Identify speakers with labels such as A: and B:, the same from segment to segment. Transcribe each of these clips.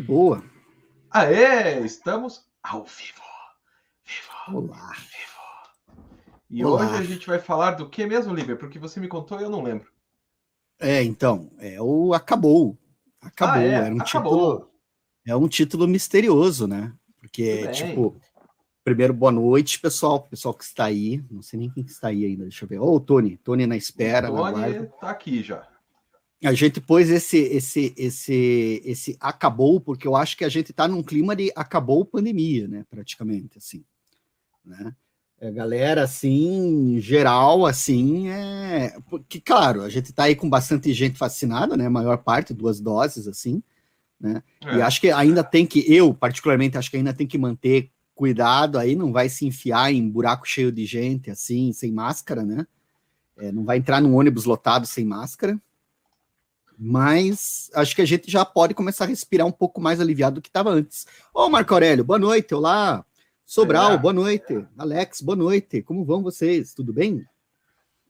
A: boa.
B: Aê, estamos ao vivo.
A: Vivo. Olá. Vivo.
B: E Olá. hoje a gente vai falar do que mesmo, Lívia? Porque você me contou e eu não lembro.
A: É, então, é o Acabou. Acabou, ah, é? era um Acabou. título. É um título misterioso, né? Porque, tipo, primeiro, boa noite, pessoal. Pessoal que está aí. Não sei nem quem está aí ainda. Deixa eu ver. Ô, oh, Tony. Tony na espera.
B: O Tony na tá aqui já
A: a gente pôs esse, esse, esse, esse acabou, porque eu acho que a gente está num clima de acabou pandemia, né? Praticamente, assim. Né? A é, galera, assim, geral, assim, é. Porque, claro, a gente está aí com bastante gente vacinada, né? A maior parte, duas doses, assim, né? É. E acho que ainda tem que, eu, particularmente, acho que ainda tem que manter cuidado aí, não vai se enfiar em buraco cheio de gente, assim, sem máscara, né? É, não vai entrar num ônibus lotado sem máscara, mas acho que a gente já pode começar a respirar um pouco mais aliviado do que estava antes. Ô, Marco Aurélio, boa noite. Olá. Sobral, é. boa noite. Alex, boa noite. Como vão vocês? Tudo bem?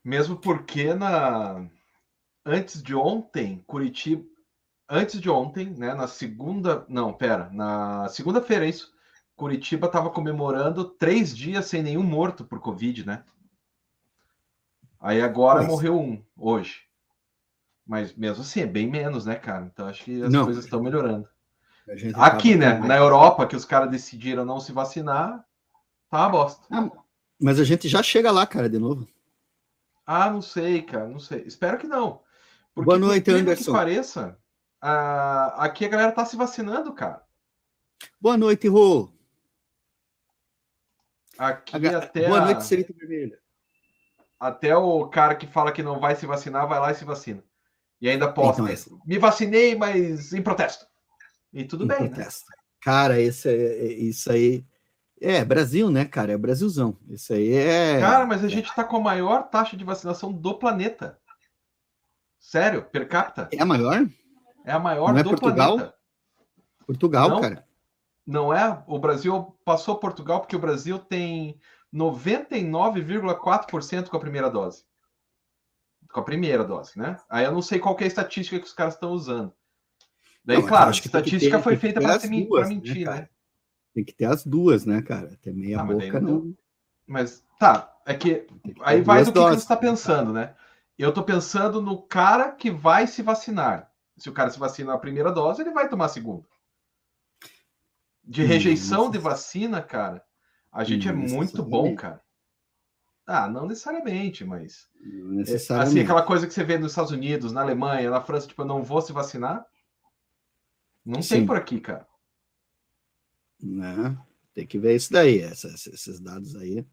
B: Mesmo porque na antes de ontem, Curitiba, antes de ontem, né, na segunda, não, pera, na segunda-feira isso, Curitiba estava comemorando três dias sem nenhum morto por Covid, né? Aí agora Mas... morreu um hoje. Mas mesmo assim, é bem menos, né, cara? Então acho que as não, coisas estão melhorando. Aqui, né? Na Europa, que os caras decidiram não se vacinar, tá uma bosta.
A: Ah, mas a gente já chega lá, cara, de novo.
B: Ah, não sei, cara, não sei. Espero que não.
A: Porque, Boa noite, Anderson.
B: Que pareça, a... aqui a galera tá se vacinando, cara.
A: Boa noite, Rô.
B: Aqui a... até.
A: Boa noite, Cerita Vermelha.
B: Até o cara que fala que não vai se vacinar, vai lá e se vacina. E ainda posta. Então, esse... Me vacinei, mas em protesto. E tudo em bem. Né? Protesto. Né?
A: Cara, esse, é, é, isso aí. É, Brasil, né, cara? É Brasilzão. Isso aí é.
B: Cara, mas a gente está com a maior taxa de vacinação do planeta. Sério, per capita.
A: É a maior?
B: É a maior
A: Não é
B: do
A: Portugal?
B: planeta.
A: Portugal, Não, cara.
B: Não é? O Brasil passou Portugal porque o Brasil tem 99,4% com a primeira dose com a primeira dose, né? Aí eu não sei qual é a estatística que os caras estão usando. Daí, não, claro, a estatística foi feita para né, mentir, né, né?
A: Tem que ter as duas, né, cara? Até meia ah, boca não... não.
B: Mas tá, é que aí vai do que, que você está pensando, né? Eu estou pensando no cara que vai se vacinar. Se o cara se vacina na primeira dose, ele vai tomar a segunda. De rejeição de vacina, cara, a gente é muito bom, cara. Ah, não necessariamente, mas. Não necessariamente. Assim, aquela coisa que você vê nos Estados Unidos, na Alemanha, na França, tipo, eu não vou se vacinar. Não Sim. tem por aqui, cara.
A: Né? Tem que ver isso daí, essas, esses dados aí.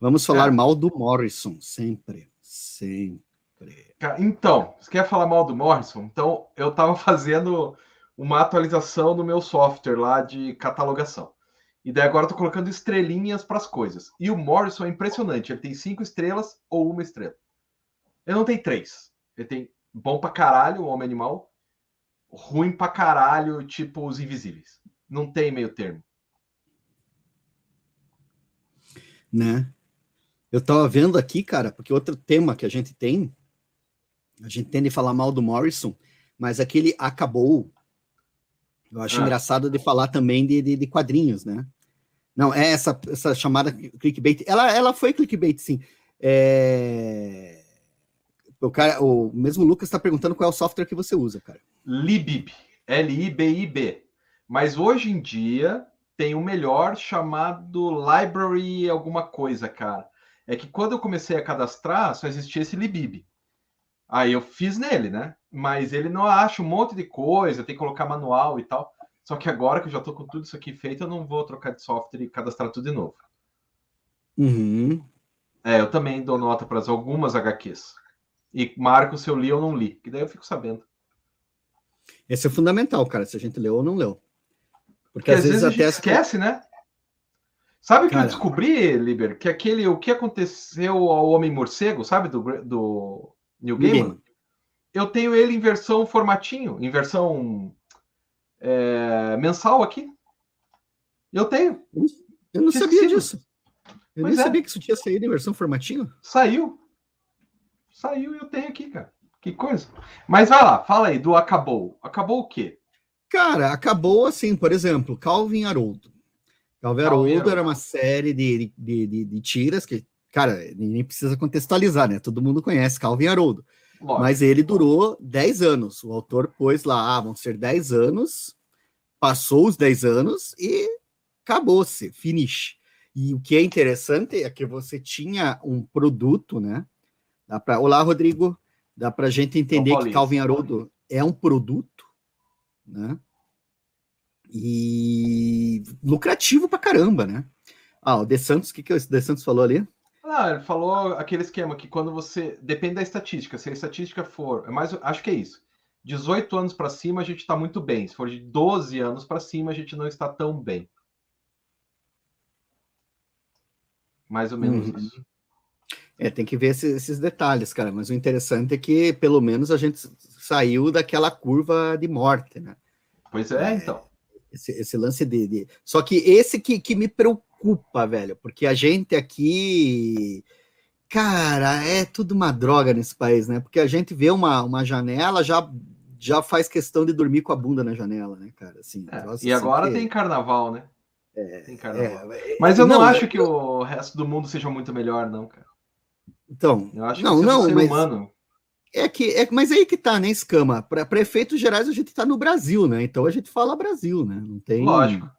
A: Vamos falar é. mal do Morrison, sempre. Sempre.
B: Então, você quer falar mal do Morrison? Então, eu estava fazendo uma atualização no meu software lá de catalogação. E daí agora eu tô colocando estrelinhas para as coisas. E o Morrison é impressionante. Ele tem cinco estrelas ou uma estrela. Ele não tem três. Ele tem bom pra caralho, o Homem Animal. Ruim pra caralho, tipo os Invisíveis. Não tem meio termo.
A: Né? Eu tava vendo aqui, cara, porque outro tema que a gente tem, a gente tende a falar mal do Morrison, mas aquele acabou. Eu acho ah. engraçado de falar também de, de, de quadrinhos, né? Não, é essa, essa chamada clickbait. Ela, ela foi clickbait, sim. É... O, cara, o mesmo Lucas está perguntando qual é o software que você usa, cara.
B: Libib. L-I-B-I-B. Mas hoje em dia tem o um melhor chamado Library alguma coisa, cara. É que quando eu comecei a cadastrar, só existia esse Libib. Aí eu fiz nele, né? Mas ele não acha um monte de coisa, tem que colocar manual e tal. Só que agora que eu já estou com tudo isso aqui feito, eu não vou trocar de software e cadastrar tudo de novo.
A: Uhum.
B: É, eu também dou nota para algumas HQs. E marco se eu li ou não li, que daí eu fico sabendo.
A: Esse é fundamental, cara, se a gente leu ou não leu.
B: Porque, Porque às, vezes, vezes até esquece, né? Sabe o que eu descobri, Liber? Que aquele o que aconteceu ao Homem Morcego, sabe, do, do New Gaiman? Eu tenho ele em versão formatinho, em versão é, mensal aqui. Eu tenho.
A: Eu não sabia disso. Eu pois nem é. sabia que isso tinha saído em versão formatinho.
B: Saiu. Saiu e eu tenho aqui, cara. Que coisa. Mas vai lá, fala aí do acabou. Acabou o quê?
A: Cara, acabou assim, por exemplo, Calvin Haroldo. Calvin Haroldo era uma série de, de, de, de tiras que, cara, nem precisa contextualizar, né? Todo mundo conhece Calvin Haroldo. Lógico. Mas ele durou 10 anos. O autor pôs lá, ah, vão ser 10 anos, passou os 10 anos e acabou-se, finish. E o que é interessante é que você tinha um produto, né? Dá pra... Olá, Rodrigo. Dá para a gente entender que Calvin Haroldo é um produto, né? E lucrativo para caramba, né? Ah, o De Santos, o que, que o De Santos falou ali?
B: Ah, ele falou aquele esquema que quando você. Depende da estatística. Se a estatística for. É mais, acho que é isso. 18 anos para cima, a gente está muito bem. Se for de 12 anos para cima, a gente não está tão bem. Mais ou menos uhum. isso.
A: É, tem que ver esses, esses, detalhes, cara. Mas o interessante é que, pelo menos, a gente saiu daquela curva de morte, né?
B: Pois é, é então.
A: Esse, esse lance de, de, Só que esse que, que me preocupa, velho, porque a gente aqui. Cara, é tudo uma droga nesse país, né? Porque a gente vê uma, uma janela, já, já faz questão de dormir com a bunda na janela, né, cara? Assim,
B: é, e assim agora que... tem carnaval, né? É, tem carnaval. É, Mas eu não, não acho é que o resto do mundo seja muito melhor, não, cara.
A: Então, eu acho não, que não, mas humano. é que é, mas aí que tá, né, escama? Para prefeitos gerais a gente tá no Brasil, né? Então a gente fala Brasil, né? Não tem
B: Lógico.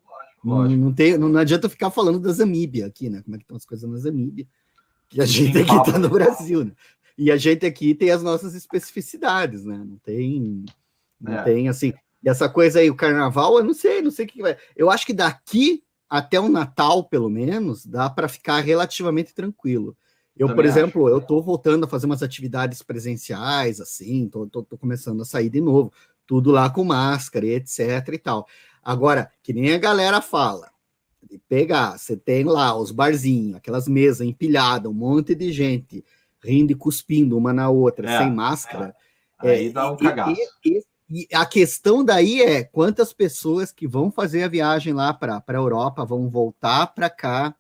B: Lógico.
A: Não, tem, não, adianta ficar falando da Zamíbia aqui, né? Como é que estão as coisas na Zamíbia? Que a gente aqui papo. tá no Brasil, né? E a gente aqui tem as nossas especificidades, né? Não tem não é. tem assim, e essa coisa aí, o carnaval, eu não sei, não sei o que vai. Eu acho que daqui até o Natal, pelo menos, dá para ficar relativamente tranquilo. Eu, Também por exemplo, acho. eu estou voltando a fazer umas atividades presenciais, assim, estou começando a sair de novo, tudo lá com máscara e etc e tal. Agora, que nem a galera fala, de pegar, você tem lá os barzinhos, aquelas mesas empilhadas, um monte de gente rindo e cuspindo uma na outra, é, sem máscara.
B: É. Aí é, dá um cagaço.
A: E, e, e, a questão daí é quantas pessoas que vão fazer a viagem lá para a Europa vão voltar para cá,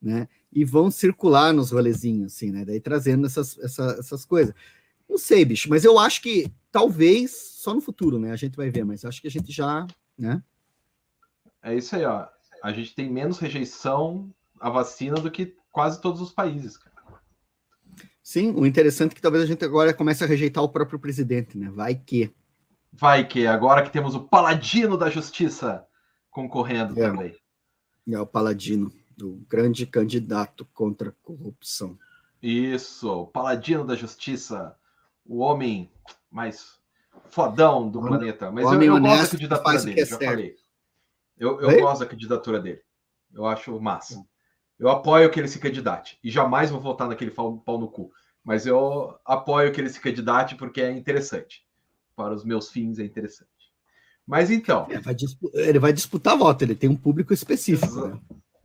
A: né? e vão circular nos rolezinhos, assim, né? Daí trazendo essas, essa, essas coisas. Não sei, bicho, mas eu acho que talvez só no futuro, né? A gente vai ver, mas acho que a gente já, né?
B: É isso aí, ó. A gente tem menos rejeição à vacina do que quase todos os países, cara.
A: Sim, o interessante é que talvez a gente agora comece a rejeitar o próprio presidente, né? Vai que.
B: Vai que, agora que temos o paladino da justiça concorrendo é, também.
A: É, o paladino do grande candidato contra a corrupção.
B: Isso, o paladino da justiça, o homem mais fodão do planeta. Mas eu, eu gosto da candidatura dele, é já certo. falei. Eu, eu gosto da candidatura dele. Eu acho massa. Eu apoio que ele se candidate. E jamais vou votar naquele pau, pau no cu. Mas eu apoio que ele se candidate porque é interessante. Para os meus fins é interessante. Mas então.
A: É, vai ele vai disputar voto, ele tem um público específico. Né?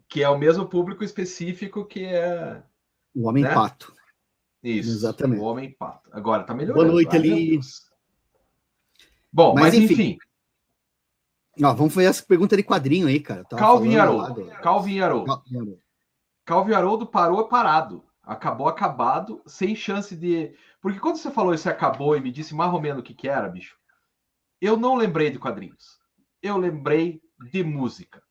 B: que é o mesmo público específico que é.
A: O Homem né? Pato.
B: Isso. Exatamente. O Homem Pato. Agora tá melhorando.
A: Boa noite, ali.
B: Bom, mas, mas enfim. enfim.
A: Ó, vamos fazer essa pergunta de quadrinho aí, cara.
B: Calvin Haroldo. Calvin Haroldo. Calvin Haroldo parou parado. Acabou acabado, sem chance de. Porque quando você falou isso acabou e me disse mais ou menos o que, que era, bicho, eu não lembrei de quadrinhos. Eu lembrei de música.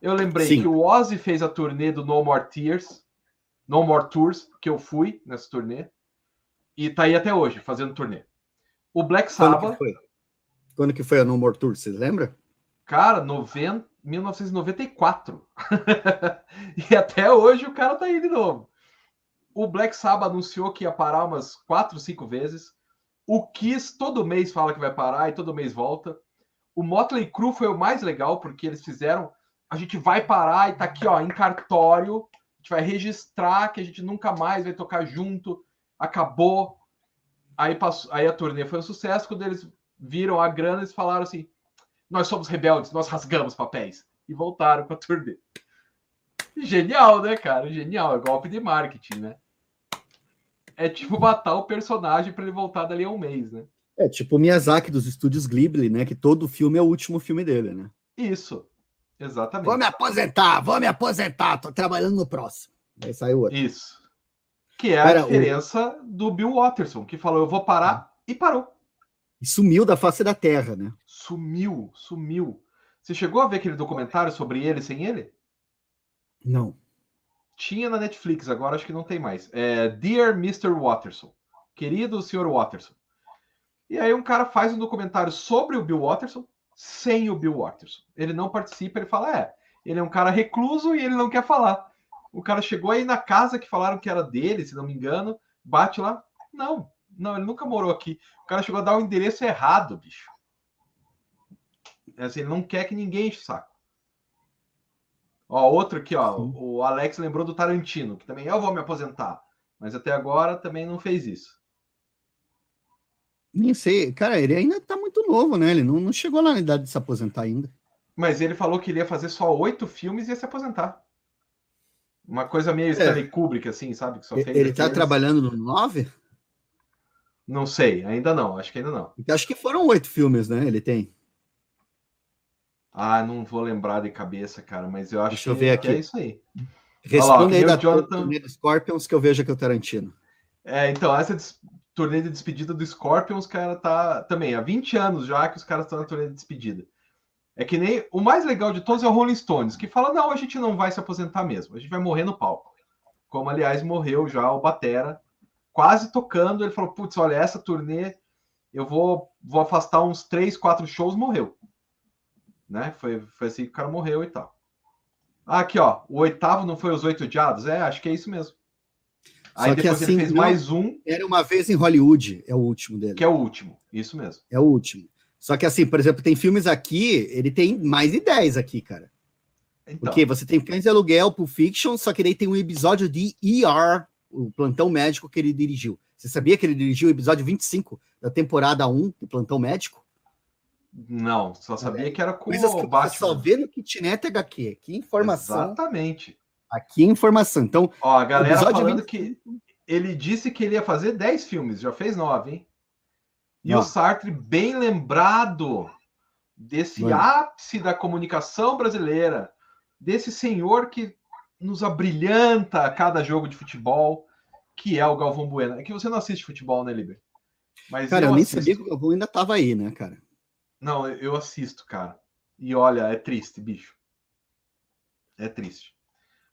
B: Eu lembrei Sim. que o Ozzy fez a turnê do No More Tears, No More Tours, que eu fui nessa turnê, e tá aí até hoje, fazendo turnê. O Black Sabbath.
A: Quando que foi, Quando que foi a No More Tours, você lembra?
B: Cara, 90, 1994. e até hoje o cara tá aí de novo. O Black Sabbath anunciou que ia parar umas 4, 5 vezes. O Kiss todo mês fala que vai parar e todo mês volta. O Motley Crue foi o mais legal porque eles fizeram a gente vai parar e tá aqui, ó, em cartório, a gente vai registrar que a gente nunca mais vai tocar junto, acabou. Aí, passou, aí a turnê foi um sucesso, quando eles viram a grana, eles falaram assim, nós somos rebeldes, nós rasgamos papéis. E voltaram com a turnê. Genial, né, cara? Genial, é golpe de marketing, né? É tipo matar o personagem para ele voltar dali a um mês, né?
A: É tipo o Miyazaki dos estúdios Ghibli, né? Que todo filme é o último filme dele, né?
B: Isso. Exatamente.
A: Vou me aposentar, vou me aposentar, tô trabalhando no próximo. Aí saiu outro.
B: Isso. Que é a diferença o... do Bill Watterson, que falou: eu vou parar e parou.
A: E sumiu da face da terra, né?
B: Sumiu, sumiu. Você chegou a ver aquele documentário sobre ele sem ele?
A: Não.
B: Tinha na Netflix, agora acho que não tem mais. É Dear Mr. Watterson. Querido Sr. Watterson. E aí um cara faz um documentário sobre o Bill Watterson sem o Bill Watterson. Ele não participa, ele fala, é, ele é um cara recluso e ele não quer falar. O cara chegou aí na casa que falaram que era dele, se não me engano, bate lá. Não, não, ele nunca morou aqui. O cara chegou a dar o endereço errado, bicho. É assim, ele não quer que ninguém enche o saco. Ó, outro aqui, ó. Sim. O Alex lembrou do Tarantino, que também eu vou me aposentar. Mas até agora também não fez isso.
A: Nem sei. Cara, ele ainda tá muito novo, né? Ele não, não chegou na idade de se aposentar ainda.
B: Mas ele falou que ele ia fazer só oito filmes e ia se aposentar. Uma coisa meio é. Stanley Kubrick, assim, sabe?
A: Ele tá trabalhando no nove?
B: Não sei, ainda não, acho que ainda não.
A: Acho que foram oito filmes, né? Ele tem.
B: Ah, não vou lembrar de cabeça, cara, mas eu acho
A: Deixa eu ver que, aqui. é isso aí. Responde aí da Jonathan... turnê do Scorpions que eu vejo aqui o Tarantino.
B: É, então, essa des... turnê de despedida do Scorpions, cara, tá também há 20 anos já que os caras estão na turnê de despedida. É que nem o mais legal de todos é o Rolling Stones, que fala: não, a gente não vai se aposentar mesmo, a gente vai morrer no palco. Como, aliás, morreu já o Batera, quase tocando. Ele falou: putz, olha, essa turnê eu vou, vou afastar uns três, quatro shows, morreu. Né? Foi, foi assim que o cara morreu e tal. Ah, aqui, ó, o oitavo não foi os oito odiados? É, acho que é isso mesmo.
A: Aí Só depois assim, ele fez mais um. Era uma vez em Hollywood, é o último dele.
B: Que é o último, isso mesmo.
A: É o último. Só que assim, por exemplo, tem filmes aqui, ele tem mais de 10 aqui, cara. Então. Porque você tem Cães de Aluguel, Pulp Fiction, só que daí tem um episódio de ER, o Plantão Médico que ele dirigiu. Você sabia que ele dirigiu o episódio 25 da temporada 1 do Plantão Médico?
B: Não, só sabia que era com
A: Coisas o que Batman. Só vê no Kitnet HQ. Que informação.
B: Exatamente.
A: Aqui informação. Então,
B: Ó, a galera falando 25... que ele disse que ele ia fazer 10 filmes, já fez 9, hein? E o Sartre, bem lembrado desse Mano. ápice da comunicação brasileira, desse senhor que nos abrilhanta a cada jogo de futebol, que é o Galvão Bueno. É que você não assiste futebol, né, Liber?
A: Mas cara, eu, eu nem assisto. sabia que o Galvão ainda estava aí, né, cara?
B: Não, eu assisto, cara. E olha, é triste, bicho. É triste.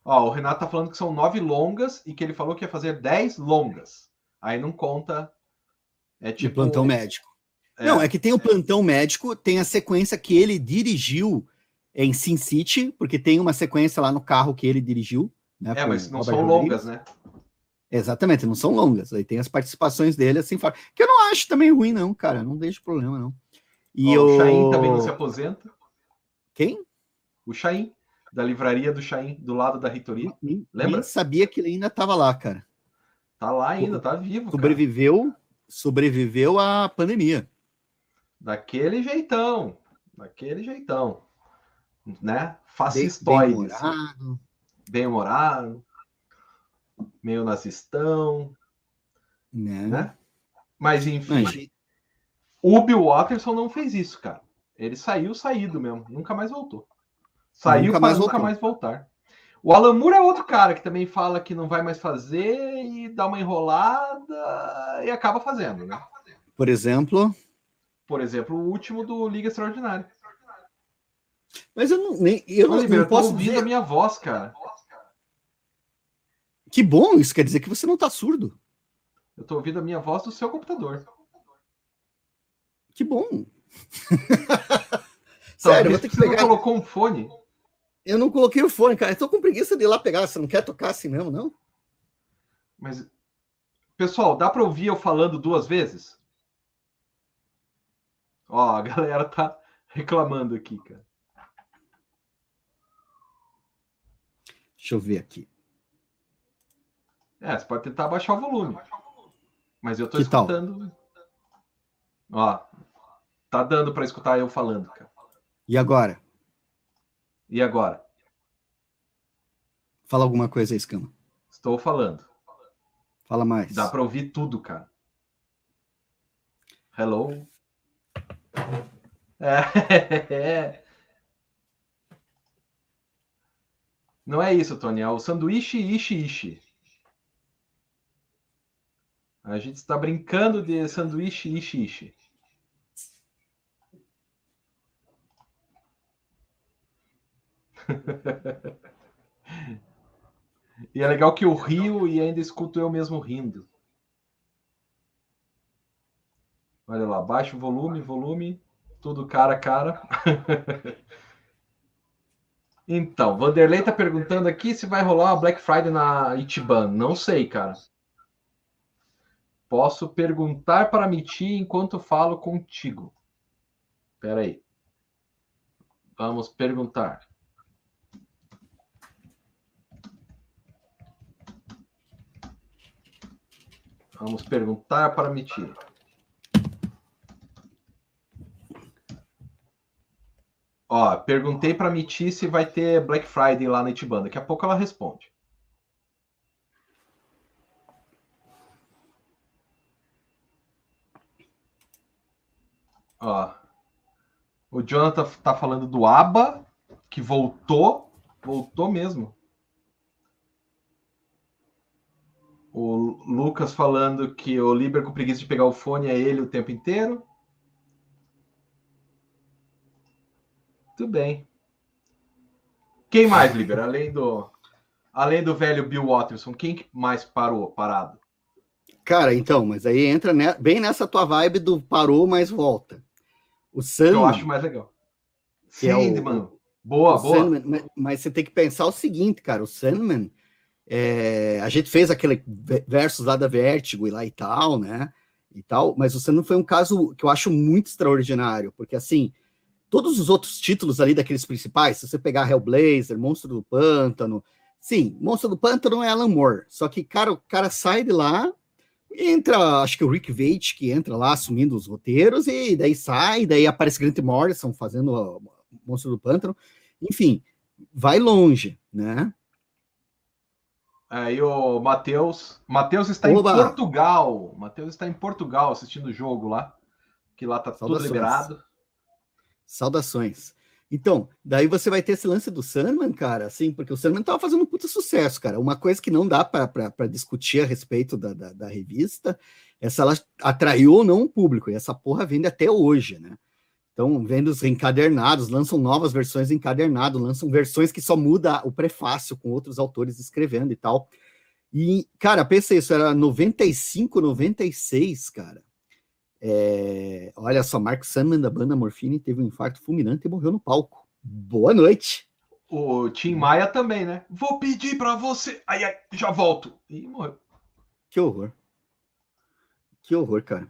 B: Ó, o Renato tá falando que são nove longas e que ele falou que ia fazer dez longas. Aí não conta
A: é tipo. plantão médico. É. Não, é que tem o plantão médico, tem a sequência que ele dirigiu em Sin City, porque tem uma sequência lá no carro que ele dirigiu.
B: Né, é, mas não Robert são longas, né?
A: Exatamente, não são longas. Aí tem as participações dele assim, que eu não acho também ruim, não, cara. Não deixo problema, não.
B: E o Chain também não se aposenta.
A: Quem?
B: O Chain, da livraria do Chain, do lado da reitoria.
A: Nem, Lembra? Nem sabia que ele ainda estava lá, cara.
B: Tá lá ainda, tá vivo.
A: Sobreviveu, cara sobreviveu à pandemia.
B: Daquele jeitão, daquele jeitão, né? Fascistoide. Bem-humorado. Bem-humorado. Meio nazistão. Né? né? Mas, enfim, Mas... o Bill Watterson não fez isso, cara. Ele saiu saído mesmo, nunca mais voltou. Saiu nunca mais, nunca mais voltar. O Alan Moore é outro cara que também fala que não vai mais fazer e dá uma enrolada e acaba fazendo, né?
A: Por exemplo?
B: Por exemplo, o último do Liga Extraordinária.
A: Mas eu não, nem, eu não, não posso
B: ouvir a minha voz, cara.
A: Que bom, isso quer dizer que você não tá surdo.
B: Eu tô ouvindo a minha voz do seu computador.
A: Que bom.
B: Sério, Talvez você pegar... não colocou um fone.
A: Eu não coloquei o fone, cara. Eu tô com preguiça de ir lá pegar. Você não quer tocar assim mesmo, não?
B: Mas, pessoal, dá para ouvir eu falando duas vezes? Ó, a galera tá reclamando aqui, cara.
A: Deixa eu ver aqui.
B: É, você pode tentar baixar o volume. Mas eu tô que escutando. Tal? Ó, tá dando para escutar eu falando, cara.
A: E agora?
B: E agora?
A: Fala alguma coisa aí, Escama.
B: Estou falando.
A: Fala mais.
B: Dá para ouvir tudo, cara. Hello. É. Não é isso, Tony. É o sanduíche ishi ishi. A gente está brincando de sanduíche ishi ishi. e é legal que eu rio e ainda escuto eu mesmo rindo. Olha lá, baixo volume, volume, tudo cara a cara. então, Vanderlei tá perguntando aqui se vai rolar uma Black Friday na Itiban. Não sei, cara. Posso perguntar para Miti enquanto falo contigo. Espera aí. Vamos perguntar. Vamos perguntar para Miti. Ó, perguntei para Miti se vai ter Black Friday lá na Itibanda. Daqui a pouco ela responde. Ó, o Jonathan tá falando do ABA, que voltou, voltou mesmo. O Lucas falando que o Liber com preguiça de pegar o fone é ele o tempo inteiro. Muito bem. Quem mais, Liber? Além do, além do velho Bill Watterson, quem mais parou, parado?
A: Cara, então, mas aí entra ne bem nessa tua vibe do parou, mas volta. O Sandman.
B: Eu acho mais legal. Sandman. É o, boa,
A: o
B: boa.
A: Sandman, mas, mas, você tem que pensar o seguinte, cara. O Sandman, é, a gente fez aquele versus lá da Vertigo e lá e tal, né? E tal, mas o Sandman foi um caso que eu acho muito extraordinário, porque assim, todos os outros títulos ali daqueles principais, se você pegar Hellblazer, Monstro do Pântano, sim, Monstro do Pântano é Alan Moore, só que, cara, o cara sai de lá, entra, acho que o Rick Veitch que entra lá assumindo os roteiros, e daí sai, daí aparece Grant Morrison fazendo o Monstro do Pântano, enfim, vai longe, né?
B: Aí o Matheus, Matheus está Oba. em Portugal, Matheus está em Portugal assistindo o jogo lá, que lá tá Saudações. tudo liberado.
A: Saudações. Então, daí você vai ter esse lance do Sandman, cara, assim, porque o Sandman tava fazendo um puta sucesso, cara. Uma coisa que não dá para discutir a respeito da, da, da, revista é se ela atraiu ou não o público, e essa porra vende até hoje, né? Então, vendo os encadernados, lançam novas versões encadernado, lançam versões que só muda o prefácio com outros autores escrevendo e tal. E, cara, pensa isso, era 95, 96, cara. É, olha só, Mark Sandman da banda Morfine teve um infarto fulminante e morreu no palco. Boa noite.
B: O Tim Maia também, né? Vou pedir para você. Ai, ai, já volto. E morreu.
A: Que horror. Que horror, cara.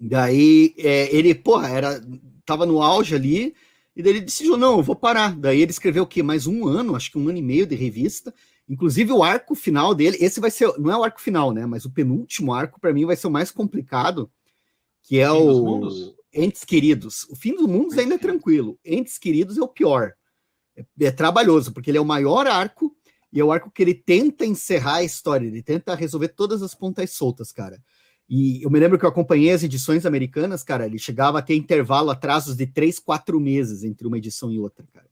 A: Daí é, ele, porra, era, tava no auge ali, e daí ele decidiu, não, eu vou parar. Daí ele escreveu o quê? Mais um ano, acho que um ano e meio de revista, Inclusive, o arco final dele, esse vai ser, não é o arco final, né? Mas o penúltimo arco, para mim, vai ser o mais complicado, que é o Entes Queridos. O fim dos mundos ainda é tranquilo. Entes Queridos é o pior. É, é, trabalhoso, porque ele é o maior arco e é o arco que ele tenta encerrar a história, ele tenta resolver todas as pontas soltas, cara. E eu me lembro que eu acompanhei as edições americanas, cara, ele chegava a ter intervalo, atrasos de três, quatro meses entre uma edição e outra, cara.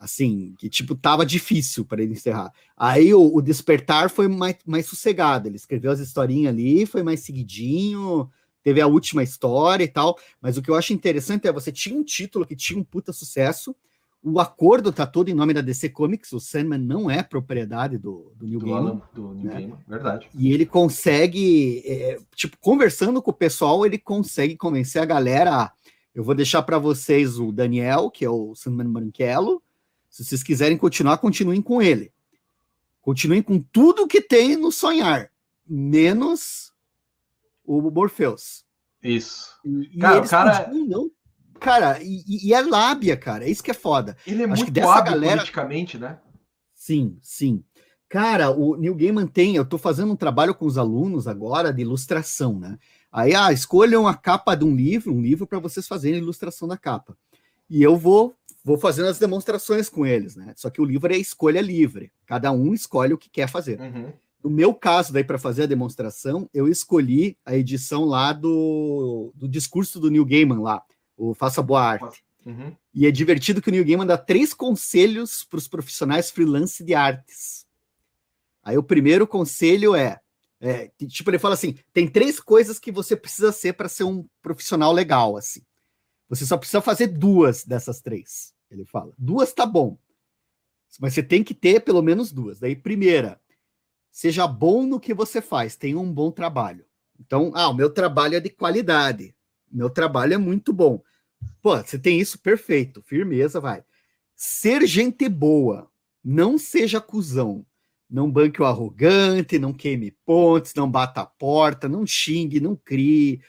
A: Assim, que tipo, tava difícil para ele encerrar. Aí o, o, Despertar foi mais, mais sossegado. Ele escreveu as historinhas ali, foi mais seguidinho, teve a última história e tal. Mas o que eu acho interessante é você tinha um título que tinha um puta sucesso. O acordo tá todo em nome da DC Comics, o Sandman não é propriedade do, do New do Game.
B: do New né? Verdade.
A: E ele consegue, é, tipo, conversando com o pessoal, ele consegue convencer a galera. Eu vou deixar para vocês o Daniel, que é o Sandman Branquelo, se vocês quiserem continuar, continuem com ele. Continuem com tudo que tem no sonhar, menos o Morpheus.
B: Isso.
A: E, cara, e cara... não. Cara, e, e, é lábia, cara. É isso que é foda.
B: Ele é Acho muito dessa galera... politicamente, né?
A: Sim, sim. Cara, o Neil Gaiman tem, eu tô fazendo um trabalho com os alunos agora de ilustração, né? Aí, ah, escolham a capa de um livro, um livro para vocês fazerem a ilustração da capa. E eu vou vou fazendo as demonstrações com eles, né? Só que o livro é escolha livre. Cada um escolhe o que quer fazer. Uhum. No meu caso, daí, para fazer a demonstração, eu escolhi a edição lá do, do discurso do Neil Gaiman lá, o Faça Boa Arte. Uhum. E é divertido que o Neil Gaiman dá três conselhos para os profissionais freelance de artes. Aí o primeiro conselho é, é, tipo, ele fala assim: tem três coisas que você precisa ser para ser um profissional legal, assim. Você só precisa fazer duas dessas três. Ele fala. Duas tá bom. Mas você tem que ter pelo menos duas. Daí, primeira, seja bom no que você faz, tenha um bom trabalho. Então, ah, o meu trabalho é de qualidade. Meu trabalho é muito bom. Pô, você tem isso perfeito, firmeza, vai. Ser gente boa, não seja cuzão. Não banque o arrogante, não queime pontes, não bata a porta, não xingue, não crie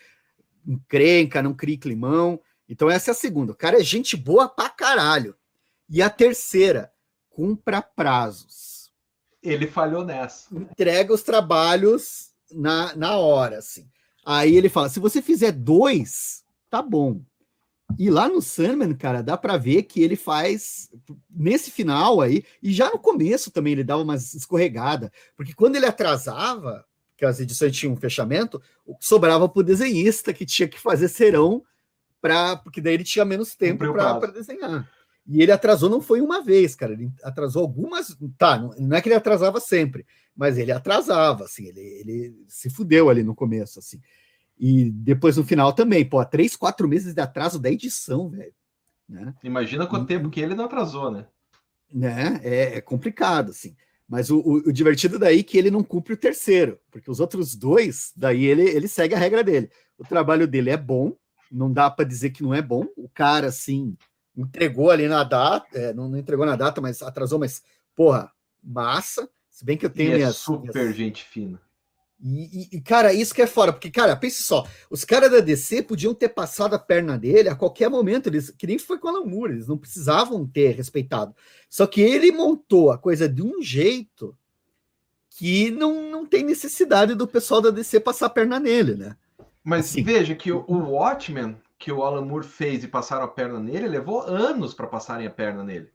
A: encrenca, não crie climão. Então, essa é a segunda. O cara é gente boa pra caralho. E a terceira, cumpra prazos.
B: Ele falhou nessa.
A: Entrega os trabalhos na, na hora, assim. Aí ele fala: se você fizer dois, tá bom. E lá no Sandman, cara, dá para ver que ele faz nesse final aí, e já no começo também ele dava umas escorregada, porque quando ele atrasava, que as edições tinham um fechamento, sobrava para o desenhista que tinha que fazer serão para porque daí ele tinha menos tempo para desenhar. E ele atrasou não foi uma vez, cara, ele atrasou algumas, tá, não é que ele atrasava sempre, mas ele atrasava, assim, ele, ele se fudeu ali no começo, assim. E depois no final também, pô, três, quatro meses de atraso da edição, velho. Né?
B: Imagina quanto e, tempo que ele não atrasou, né?
A: Né? É, é complicado, assim. Mas o, o, o, divertido daí é que ele não cumpre o terceiro, porque os outros dois, daí ele, ele segue a regra dele. O trabalho dele é bom, não dá para dizer que não é bom. O cara, assim, entregou ali na data, é, não, não, entregou na data, mas atrasou, mas, porra, massa. Se bem que eu tenho.
B: E é minhas, super minhas... gente fina.
A: E, e, cara, isso que é fora, porque, cara, pense só, os caras da DC podiam ter passado a perna dele a qualquer momento, eles, que nem foi com o Alan Moore, eles não precisavam ter respeitado. Só que ele montou a coisa de um jeito que não, não tem necessidade do pessoal da DC passar a perna nele, né?
B: Mas assim, veja que o, o Watchmen, que o Alan Moore fez e passaram a perna nele, levou anos para passarem a perna nele.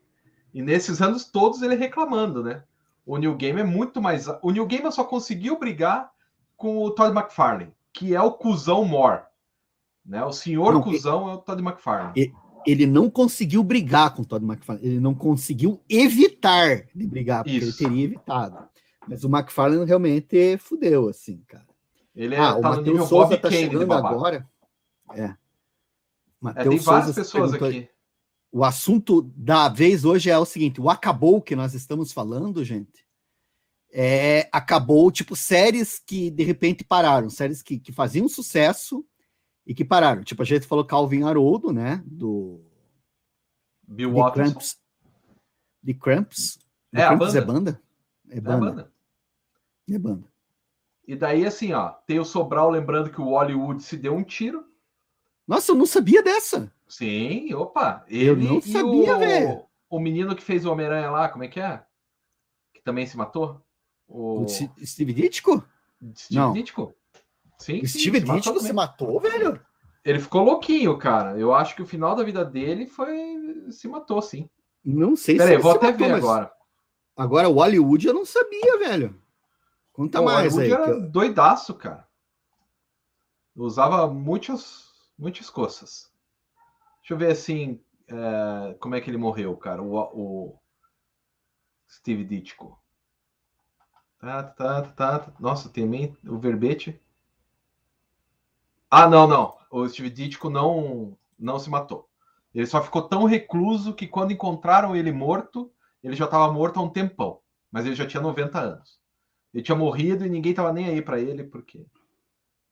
B: E nesses anos todos ele reclamando, né? O New Game é muito mais. O New Game só conseguiu brigar com o Todd McFarlane, que é o cuzão More. Né? O senhor não, cuzão ele, é o Todd McFarlane.
A: Ele não conseguiu brigar com o Todd McFarlane, ele não conseguiu evitar de brigar, porque Isso. ele teria evitado. Mas o McFarlane realmente fudeu, assim, cara.
B: Ele é, ah, tá o Matheus Souza tá chegando agora.
A: É.
B: Mateus é, tem várias Souza pessoas aqui.
A: O assunto da vez hoje é o seguinte: o acabou que nós estamos falando, gente, é, acabou, tipo, séries que de repente pararam, séries que, que faziam sucesso e que pararam. Tipo, a gente falou Calvin Haroldo, né? Do.
B: Bill The Watson. Cramps.
A: The Cramps.
B: The é, Cramps
A: a banda. É banda? É banda. É banda. É banda.
B: E daí, assim, ó, tem o Sobral lembrando que o Hollywood se deu um tiro.
A: Nossa, eu não sabia dessa.
B: Sim, opa.
A: Ele eu não sabia, velho.
B: O menino que fez o Homem-Aranha lá, como é que é? Que também se matou?
A: O, o Steve Ditko?
B: Steve não. Ditko?
A: Sim, o Steve Ditko se matou, velho?
B: Ele ficou louquinho, cara. Eu acho que o final da vida dele foi. Se matou, sim.
A: Não sei
B: Pera se aí, vou até matou, ver agora.
A: Agora, o Hollywood eu não sabia, velho. Conta mais
B: Hollywood
A: aí.
B: Era eu... doidaço, cara. Eu usava muitas, muitas coisas. Deixa eu ver assim. É... como é que ele morreu, cara? O, o Steve Ditko. Tá, tá, tá, tá. Nossa, tem o verbete. Ah, não, não. O Steve Ditko não, não se matou. Ele só ficou tão recluso que quando encontraram ele morto, ele já estava morto há um tempão. Mas ele já tinha 90 anos. Ele tinha morrido e ninguém estava nem aí para ele, porque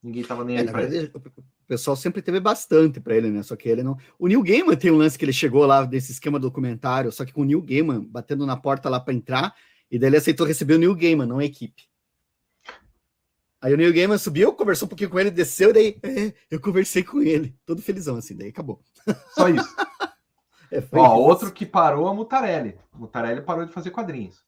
B: ninguém estava nem é, aí para ele. O
A: pessoal sempre teve bastante para ele, né? Só que ele não. O Neil Gaiman tem um lance que ele chegou lá desse esquema documentário, só que com o Neil Gaiman batendo na porta lá para entrar, e daí ele aceitou receber o Neil Gaiman, não a equipe. Aí o Neil Gaiman subiu, conversou um pouquinho com ele, desceu, daí é, eu conversei com ele, todo felizão assim, daí acabou.
B: Só isso. é, Ó, isso. outro que parou é o Mutarelli. O Mutarelli parou de fazer quadrinhos.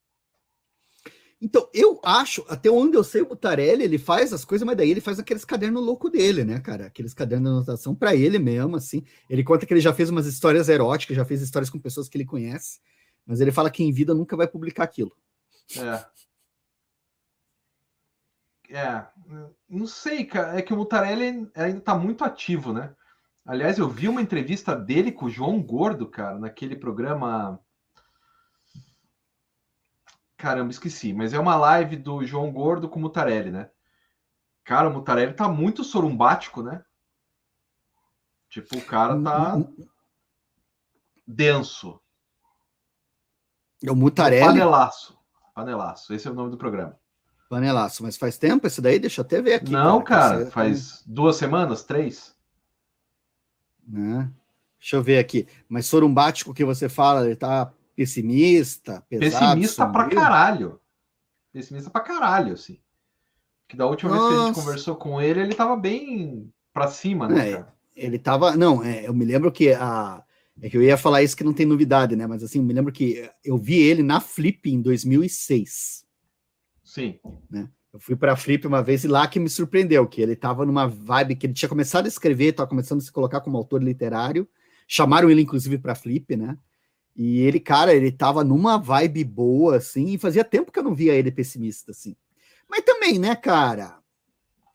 A: Então, eu acho, até onde eu sei, o Mutarelli, ele faz as coisas, mas daí ele faz aqueles cadernos loucos dele, né, cara? Aqueles cadernos de anotação para ele mesmo, assim. Ele conta que ele já fez umas histórias eróticas, já fez histórias com pessoas que ele conhece, mas ele fala que em vida nunca vai publicar aquilo.
B: É. É, não sei, cara. É que o Mutarelli ainda tá muito ativo, né? Aliás, eu vi uma entrevista dele com o João Gordo, cara, naquele programa. Caramba, esqueci, mas é uma live do João Gordo com o Mutarelli, né? Cara, o Mutarelli tá muito sorumbático, né? Tipo, o cara tá. denso.
A: É o Mutarelli.
B: Panelaço. Panelaço. Esse é o nome do programa.
A: Panelaço. Mas faz tempo esse daí? Deixa eu até ver aqui.
B: Não, cara. cara faz duas semanas, três.
A: Né? Deixa eu ver aqui. Mas sorumbático que você fala, ele tá pessimista,
B: pesado, Pessimista sombrio. pra caralho. Pessimista pra caralho, assim. Que da última Nossa. vez que a gente conversou com ele, ele tava bem pra cima, né,
A: é, Ele tava. Não, é, eu me lembro que a. É que eu ia falar isso que não tem novidade, né? Mas assim, eu me lembro que eu vi ele na Flip em 2006.
B: Sim.
A: Né? Eu fui para a Flip uma vez e lá que me surpreendeu, que ele estava numa vibe que ele tinha começado a escrever, estava começando a se colocar como autor literário. Chamaram ele, inclusive, para a Flip, né? E ele, cara, ele estava numa vibe boa, assim, e fazia tempo que eu não via ele pessimista, assim. Mas também, né, cara?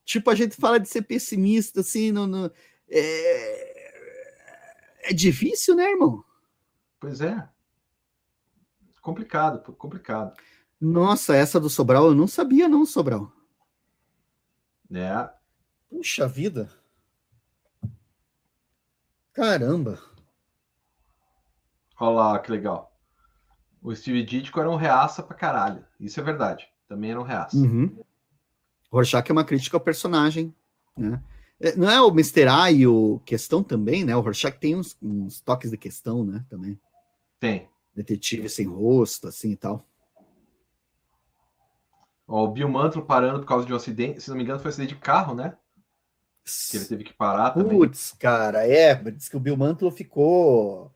A: Tipo, a gente fala de ser pessimista, assim, no, no é... é difícil, né, irmão?
B: Pois é. Complicado, complicado.
A: Nossa, essa do Sobral eu não sabia, não, Sobral.
B: É.
A: Puxa vida. Caramba.
B: Olha lá, que legal. O Steve Ditko era um reaça pra caralho. Isso é verdade. Também era um reaça.
A: Uhum. Rorschach é uma crítica ao personagem, né? É, não é o Mr. A e o Questão também, né? O Rorschach tem uns, uns toques de questão, né? Também.
B: Tem.
A: Detetive sem rosto, assim e tal.
B: Ó, o Bill Mantlo parando por causa de um acidente, se não me engano, foi um acidente de carro, né? Que ele teve que parar também.
A: Putz, cara, é, diz que o Bill Mantlo ficou.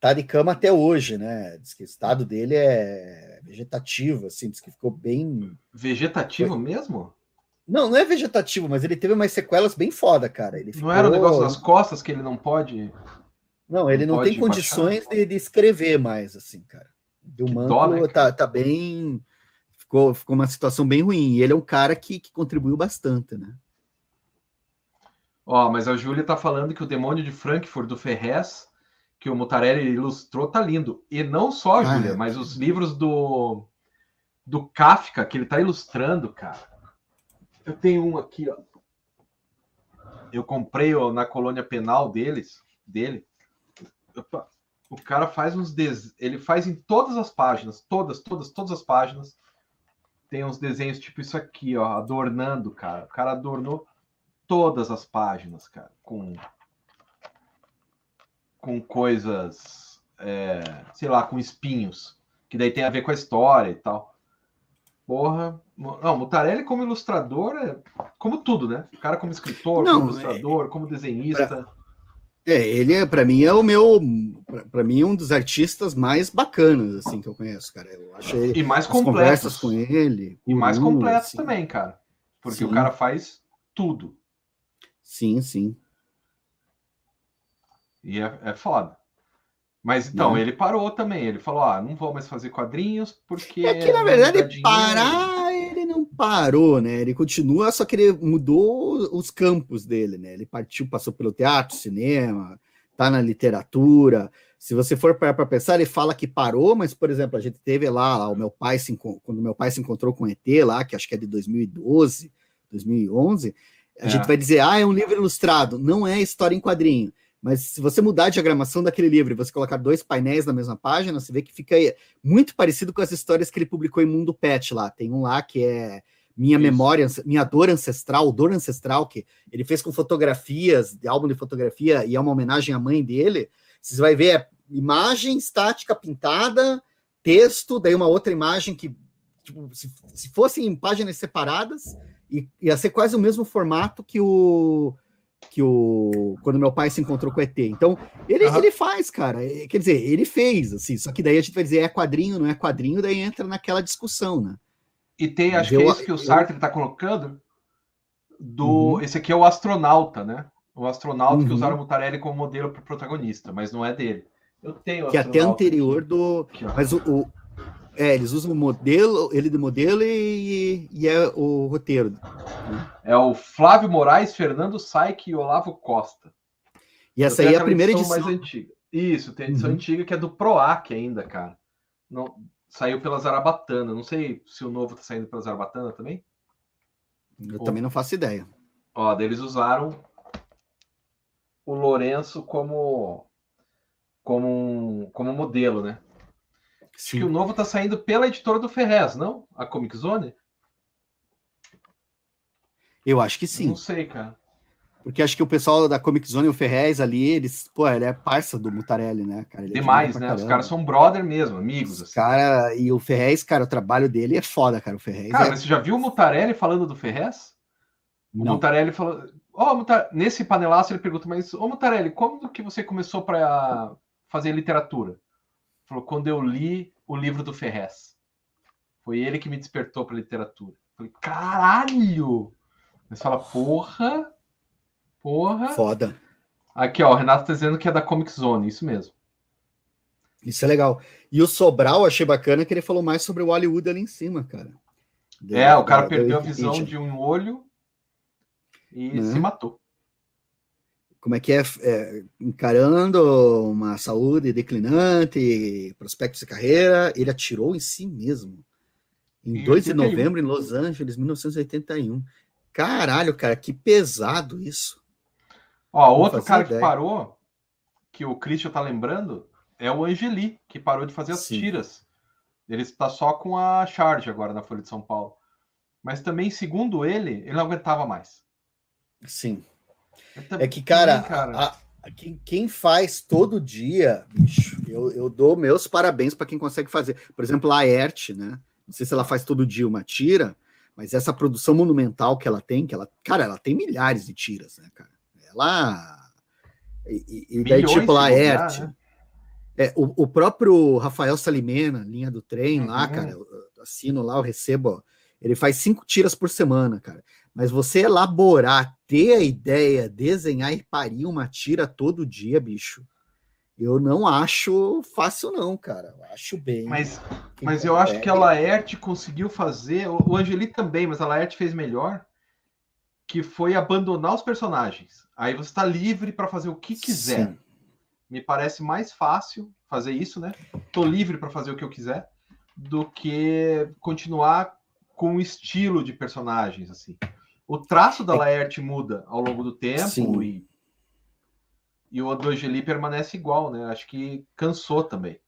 A: Tá de cama até hoje, né? Diz que o estado dele é vegetativo, assim, diz que ficou bem.
B: Vegetativo foi... mesmo?
A: Não, não é vegetativo, mas ele teve umas sequelas bem foda, cara. Ele
B: ficou... Não era o negócio das costas que ele não pode.
A: Não, ele não, não tem condições de, de, escrever mais, assim, cara. Bill Mantlo né, tá, tá bem ficou, ficou uma situação bem ruim. E ele é um cara que, que contribuiu bastante, né?
B: Ó, mas a Júlia tá falando que o Demônio de Frankfurt do Ferrez, que o Mutarelli ilustrou, tá lindo. E não só, ah, Júlia, é. mas os livros do do Kafka que ele tá ilustrando, cara. Eu tenho um aqui, ó. Eu comprei ó, na colônia penal deles, dele. O cara faz uns des... ele faz em todas as páginas, todas, todas, todas as páginas tem uns desenhos tipo isso aqui, ó, adornando, cara. O cara adornou todas as páginas, cara, com com coisas, é, sei lá, com espinhos, que daí tem a ver com a história e tal. Porra, não, Mutarelli como ilustrador é como tudo, né? O cara como escritor, não, como ilustrador, é... como desenhista.
A: É, ele é para mim é o meu, para mim um dos artistas mais bacanas assim que eu conheço, cara. Eu achei
B: e mais completos
A: com ele
B: e mais completos assim. também, cara, porque sim. o cara faz tudo.
A: Sim, sim.
B: E é, é foda. Mas então, ele parou também. Ele falou: ah, não vou mais fazer quadrinhos porque.
A: É que, na verdade, parar ele não parou, né? Ele continua, só que ele mudou os campos dele, né? Ele partiu, passou pelo teatro, cinema, tá na literatura. Se você for para pensar, ele fala que parou, mas, por exemplo, a gente teve lá, o meu pai se, quando meu pai se encontrou com o ET lá, que acho que é de 2012, 2011, a é. gente vai dizer, ah, é um livro ilustrado. Não é história em quadrinho. Mas se você mudar a diagramação daquele livro e você colocar dois painéis na mesma página, você vê que fica muito parecido com as histórias que ele publicou em Mundo Pet lá. Tem um lá que é Minha Isso. Memória, Minha Dor Ancestral, Dor Ancestral, que ele fez com fotografias, de álbum de fotografia, e é uma homenagem à mãe dele. Você vai ver é imagem estática pintada, texto, daí uma outra imagem que, tipo, se, se fossem páginas separadas, ia ser quase o mesmo formato que o que o quando meu pai se encontrou com o ET. Então, ele, uhum. ele faz, cara. É, quer dizer, ele fez, assim, só que daí a gente vai dizer é quadrinho, não é quadrinho, daí entra naquela discussão, né?
B: E tem, acho eu, que é isso que o Sartre está colocando, do uhum. esse aqui é o astronauta, né? O astronauta uhum. que usaram o Mutarelli como modelo para o protagonista, mas não é dele. Eu tenho
A: que é até anterior do, aqui, mas o, o, é, eles usam o modelo, ele de modelo e, e é o roteiro.
B: É o Flávio Moraes, Fernando Saik e Olavo Costa.
A: E essa aí é a primeira edição.
B: mais antiga. Isso, tem a edição uhum. antiga que é do Proac ainda, cara. Não, saiu pela Zarabatana. Não sei se o novo tá saindo pela Zarabatana também.
A: Eu Ou... também não faço ideia.
B: Ó, eles usaram o Lourenço como como, como modelo, né? Acho que o novo tá saindo pela editora do Ferrez, não? A Comic Zone?
A: Eu acho que sim.
B: não sei, cara.
A: Porque acho que o pessoal da Comic Zone e o Ferrez ali, eles, pô, ele é parça do Mutarelli, né, cara? Ele
B: é Demais, é né? Os caras são brother mesmo, amigos.
A: Assim. Cara, e o Ferrez, cara, o trabalho dele é foda, cara. O Ferrez.
B: Cara,
A: é...
B: mas você já viu o Mutarelli falando do Ferrez? O
A: Não.
B: Mutarelli falou. Ó, oh, Mutar... nesse panelaço ele pergunta, mas, ô Mutarelli, como que você começou para fazer literatura? Falou, quando eu li o livro do Ferrez. Foi ele que me despertou para literatura. Falei, caralho! Você fala, porra, porra.
A: Foda.
B: Aqui, ó, o Renato tá dizendo que é da Comic Zone, isso mesmo.
A: Isso é legal. E o Sobral, achei bacana que ele falou mais sobre o Hollywood ali em cima, cara.
B: é, o cara perdeu a visão de um olho e né? se matou.
A: Como é que é, é, encarando uma saúde declinante, prospectos de carreira, ele atirou em si mesmo. Em 2 de novembro, em Los Angeles, 1981. Caralho, cara, que pesado isso.
B: Ó, outro cara ideia. que parou, que o Christian tá lembrando, é o Angeli, que parou de fazer as Sim. tiras. Ele está só com a charge agora na Folha de São Paulo. Mas também, segundo ele, ele não aguentava mais.
A: Sim. É que, cara, cara... A, a, quem, quem, faz todo dia, bicho, eu, eu dou meus parabéns para quem consegue fazer. Por exemplo, a Ert, né? Não sei se ela faz todo dia uma tira, mas essa produção monumental que ela tem, que ela, cara, ela tem milhares de tiras, né, cara? Ela. E, e daí, tipo, Laerte. Né? É, o, o, próprio Rafael Salimena, linha do trem uhum. lá, cara, eu, eu assino lá, eu recebo, ó, ele faz cinco tiras por semana, cara. Mas você elaborar, ter a ideia, desenhar e parir uma tira todo dia, bicho, eu não acho fácil, não, cara. Eu acho bem.
B: Mas, mas eu acho que a Laerte conseguiu fazer, o Angeli também, mas a Laerte fez melhor, que foi abandonar os personagens. Aí você está livre para fazer o que quiser. Sim. Me parece mais fácil fazer isso, né? Tô livre para fazer o que eu quiser, do que continuar com o estilo de personagens, assim. O traço da é Laerte muda ao longo do tempo Sim. e e o do Angeli permanece igual, né? Acho que cansou também.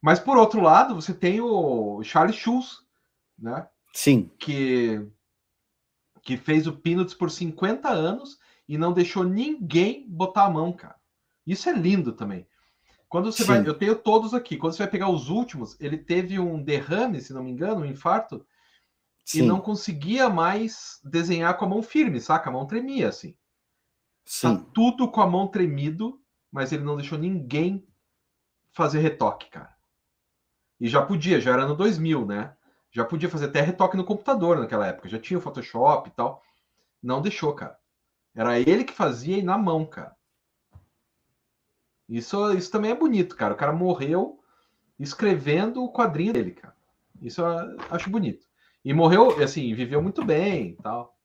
B: Mas por outro lado, você tem o Charles Schulz, né?
A: Sim.
B: Que, que fez o Peanuts por 50 anos e não deixou ninguém botar a mão, cara. Isso é lindo também. Quando você Sim. vai, eu tenho todos aqui. Quando você vai pegar os últimos, ele teve um derrame, se não me engano, um infarto, Sim. e não conseguia mais desenhar com a mão firme, saca? A mão tremia assim. Sim. Tá tudo com a mão tremido, mas ele não deixou ninguém fazer retoque, cara. E já podia, já era no 2000, né? Já podia fazer até retoque no computador naquela época, já tinha o Photoshop e tal. Não deixou, cara. Era ele que fazia e na mão, cara. Isso, isso também é bonito, cara. O cara morreu escrevendo o quadrinho dele, cara. Isso eu acho bonito. E morreu, assim, viveu muito bem e tal.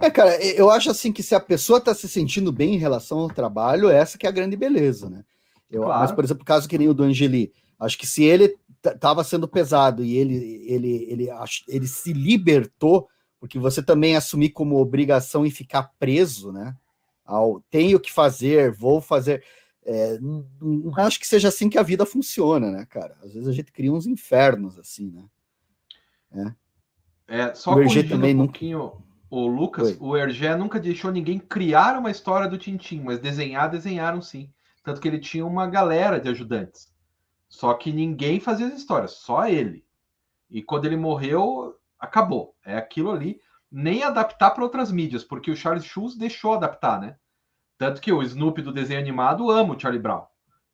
A: É, cara, eu acho assim que se a pessoa está se sentindo bem em relação ao trabalho, essa que é a grande beleza, né? Eu, claro. Mas, por exemplo, o caso que nem o do Angeli, acho que se ele estava sendo pesado e ele, ele, ele, ele se libertou, porque você também assumir como obrigação e ficar preso, né? Ao tenho que fazer, vou fazer. É, não, acho que seja assim que a vida funciona, né, cara? Às vezes a gente cria uns infernos assim,
B: né? É, é só o também um pouquinho o Lucas, Oi. o Hergé nunca deixou ninguém criar uma história do Tintim, mas desenhar, desenharam sim. Tanto que ele tinha uma galera de ajudantes. Só que ninguém fazia as histórias, só ele. E quando ele morreu, acabou. É aquilo ali. Nem adaptar para outras mídias, porque o Charles Schulz deixou adaptar, né? Tanto que o Snoopy do desenho animado ama o Charlie Brown.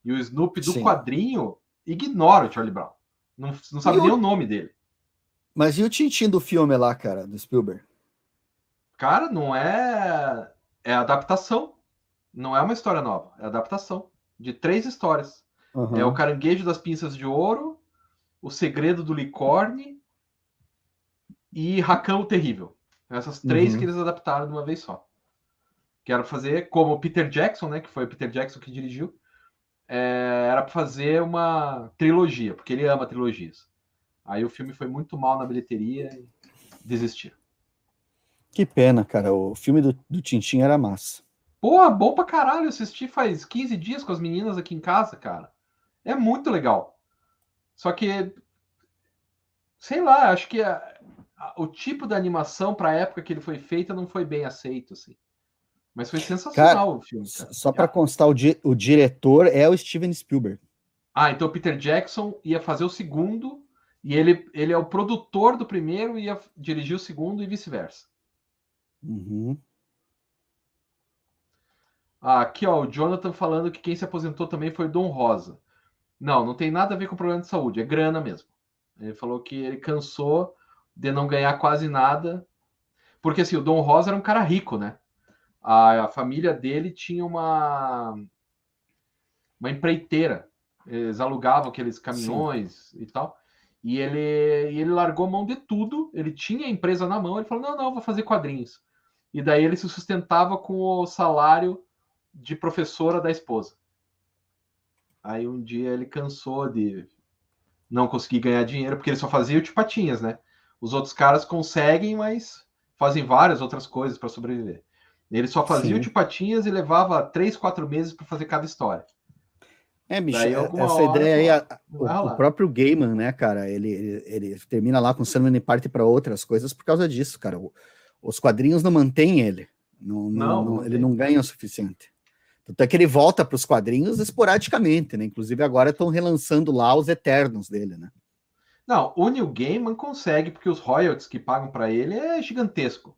B: E o Snoopy do sim. quadrinho ignora o Charlie Brown. Não, não sabe e nem o... o nome dele.
A: Mas e o Tintim do filme lá, cara, do Spielberg?
B: Cara, não é. É adaptação. Não é uma história nova. É adaptação de três histórias. Uhum. É o Caranguejo das Pinças de Ouro, O Segredo do Licorne e Rakan o Terrível. Essas três uhum. que eles adaptaram de uma vez só. Quero fazer como o Peter Jackson, né? Que foi o Peter Jackson que dirigiu. É, era para fazer uma trilogia, porque ele ama trilogias. Aí o filme foi muito mal na bilheteria e desistiu.
A: Que pena, cara. O filme do, do Tintin era massa.
B: Porra, bom pra caralho. Assisti faz 15 dias com as meninas aqui em casa, cara. É muito legal. Só que, sei lá, acho que a, a, o tipo da animação para a época que ele foi feita não foi bem aceito, assim. Mas foi sensacional cara, o filme. Cara.
A: Só para constar, o, di o diretor é o Steven Spielberg.
B: Ah, então o Peter Jackson ia fazer o segundo e ele, ele é o produtor do primeiro e ia dirigir o segundo e vice-versa.
A: Uhum.
B: Ah, aqui, ó, o Jonathan falando que quem se aposentou também foi Dom Rosa. Não, não tem nada a ver com problema de saúde, é grana mesmo. Ele falou que ele cansou de não ganhar quase nada. Porque assim, o Dom Rosa era um cara rico, né? A, a família dele tinha uma uma empreiteira. Eles alugavam aqueles caminhões Sim. e tal. E ele, ele largou mão de tudo. Ele tinha a empresa na mão. Ele falou: não, não, vou fazer quadrinhos. E daí ele se sustentava com o salário de professora da esposa. Aí um dia ele cansou de não conseguir ganhar dinheiro, porque ele só fazia o patinhas, né? Os outros caras conseguem, mas fazem várias outras coisas para sobreviver. Ele só fazia Sim. o patinhas e levava três, quatro meses para fazer cada história.
A: É, bicho, Daí, essa hora, ideia aí, o, o, próprio Gaiman, né, cara, ele, ele, ele termina lá com Sandman parte para outras coisas por causa disso, cara. O, os quadrinhos não mantêm ele. Não, não, não, ele não ganha o suficiente. Tanto é que ele volta para os quadrinhos esporadicamente, né? Inclusive agora estão relançando lá os Eternos dele, né?
B: Não, o Neil Gaiman consegue, porque os royalties que pagam para ele é gigantesco.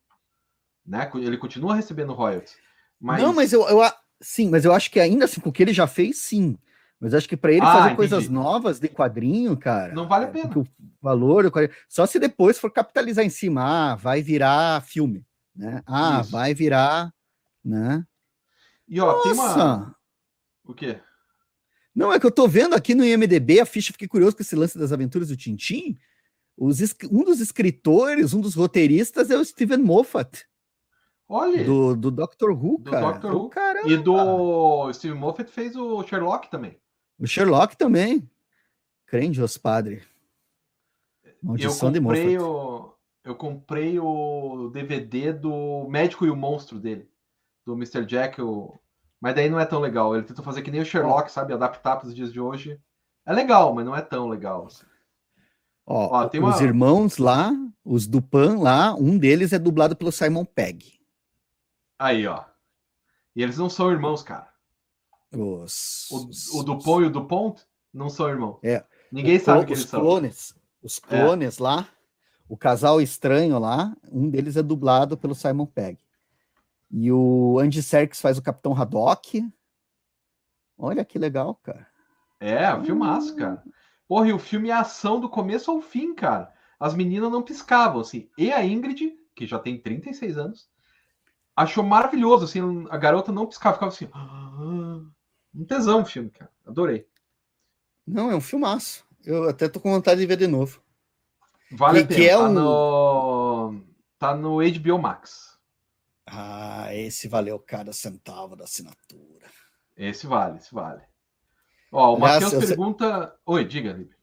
B: Né? Ele continua recebendo royalties.
A: Mas... Não, mas eu, eu, sim, mas eu acho que ainda assim, com o que ele já fez, sim. Mas acho que para ele ah, fazer entendi. coisas novas de quadrinho, cara.
B: Não vale a pena.
A: O valor, só se depois for capitalizar em cima, ah, vai virar filme, né? Ah, Isso. vai virar, né?
B: E ó, Nossa. tem uma. O quê?
A: Não, é que eu tô vendo aqui no IMDB a ficha, fiquei curioso com esse lance das aventuras do Tintim. Os, um dos escritores, um dos roteiristas é o Steven Moffat.
B: Olha!
A: Do, do Doctor Who, do cara.
B: Doctor Who. E do Steven Moffat fez o Sherlock também.
A: O Sherlock também. Crente, padre.
B: Maldição eu comprei de Moffat. O, eu comprei o DVD do Médico e o Monstro dele do Mr. Jack, o... mas daí não é tão legal. Ele tentou fazer que nem o Sherlock, sabe? Adaptar para os dias de hoje. É legal, mas não é tão legal. Assim.
A: Ó, Ó uma... Os irmãos lá, os do Pan lá, um deles é dublado pelo Simon Pegg.
B: Aí, ó. E eles não são irmãos, cara.
A: Os...
B: O, o Dupont e o Dupont não são irmãos.
A: É.
B: Ninguém
A: o,
B: sabe que eles
A: clones, são. Os clones é. lá, o casal estranho lá, um deles é dublado pelo Simon Pegg. E o Andy Serkis faz o Capitão Haddock. Olha que legal, cara.
B: É, filmaço, cara. Porra, e o filme é ação do começo ao fim, cara. As meninas não piscavam, assim. E a Ingrid, que já tem 36 anos, achou maravilhoso, assim. A garota não piscava, ficava assim. Um tesão o filme, cara. Adorei.
A: Não, é um filmaço. Eu até tô com vontade de ver de novo.
B: Vale que, a pena. Que é tá, um... no... tá no HBO Max.
A: Ah, esse valeu cada centavo da assinatura.
B: Esse vale, esse vale. Ó, o Matheus pergunta. Oi, diga, Libre.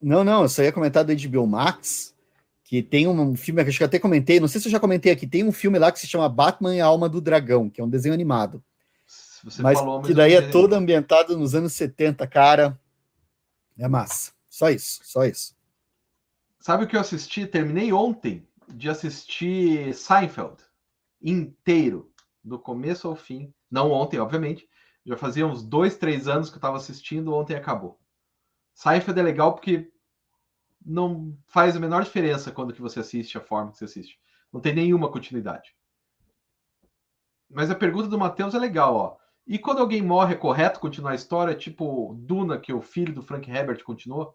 A: Não, não, eu só ia comentar do HBO Max, que tem um filme que acho que eu até comentei, não sei se eu já comentei aqui, tem um filme lá que se chama Batman e a Alma do Dragão, que é um desenho animado. Você mas falou, que daí é todo ambientado nos anos 70, cara. É massa. Só isso, só isso.
B: Sabe o que eu assisti? Terminei ontem de assistir Seinfeld inteiro, do começo ao fim. Não ontem, obviamente. Já fazia uns dois, três anos que eu estava assistindo, ontem acabou. Seinfeld é legal porque não faz a menor diferença quando que você assiste, a forma que você assiste. Não tem nenhuma continuidade. Mas a pergunta do Matheus é legal, ó. E quando alguém morre, é correto continuar a história? Tipo Duna, que o filho do Frank Herbert continuou?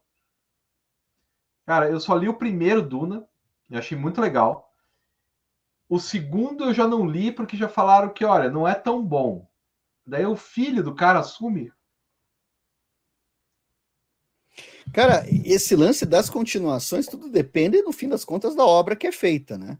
B: Cara, eu só li o primeiro Duna, e achei muito legal. O segundo eu já não li porque já falaram que, olha, não é tão bom. Daí o filho do cara assume.
A: Cara, esse lance das continuações, tudo depende, no fim das contas, da obra que é feita, né?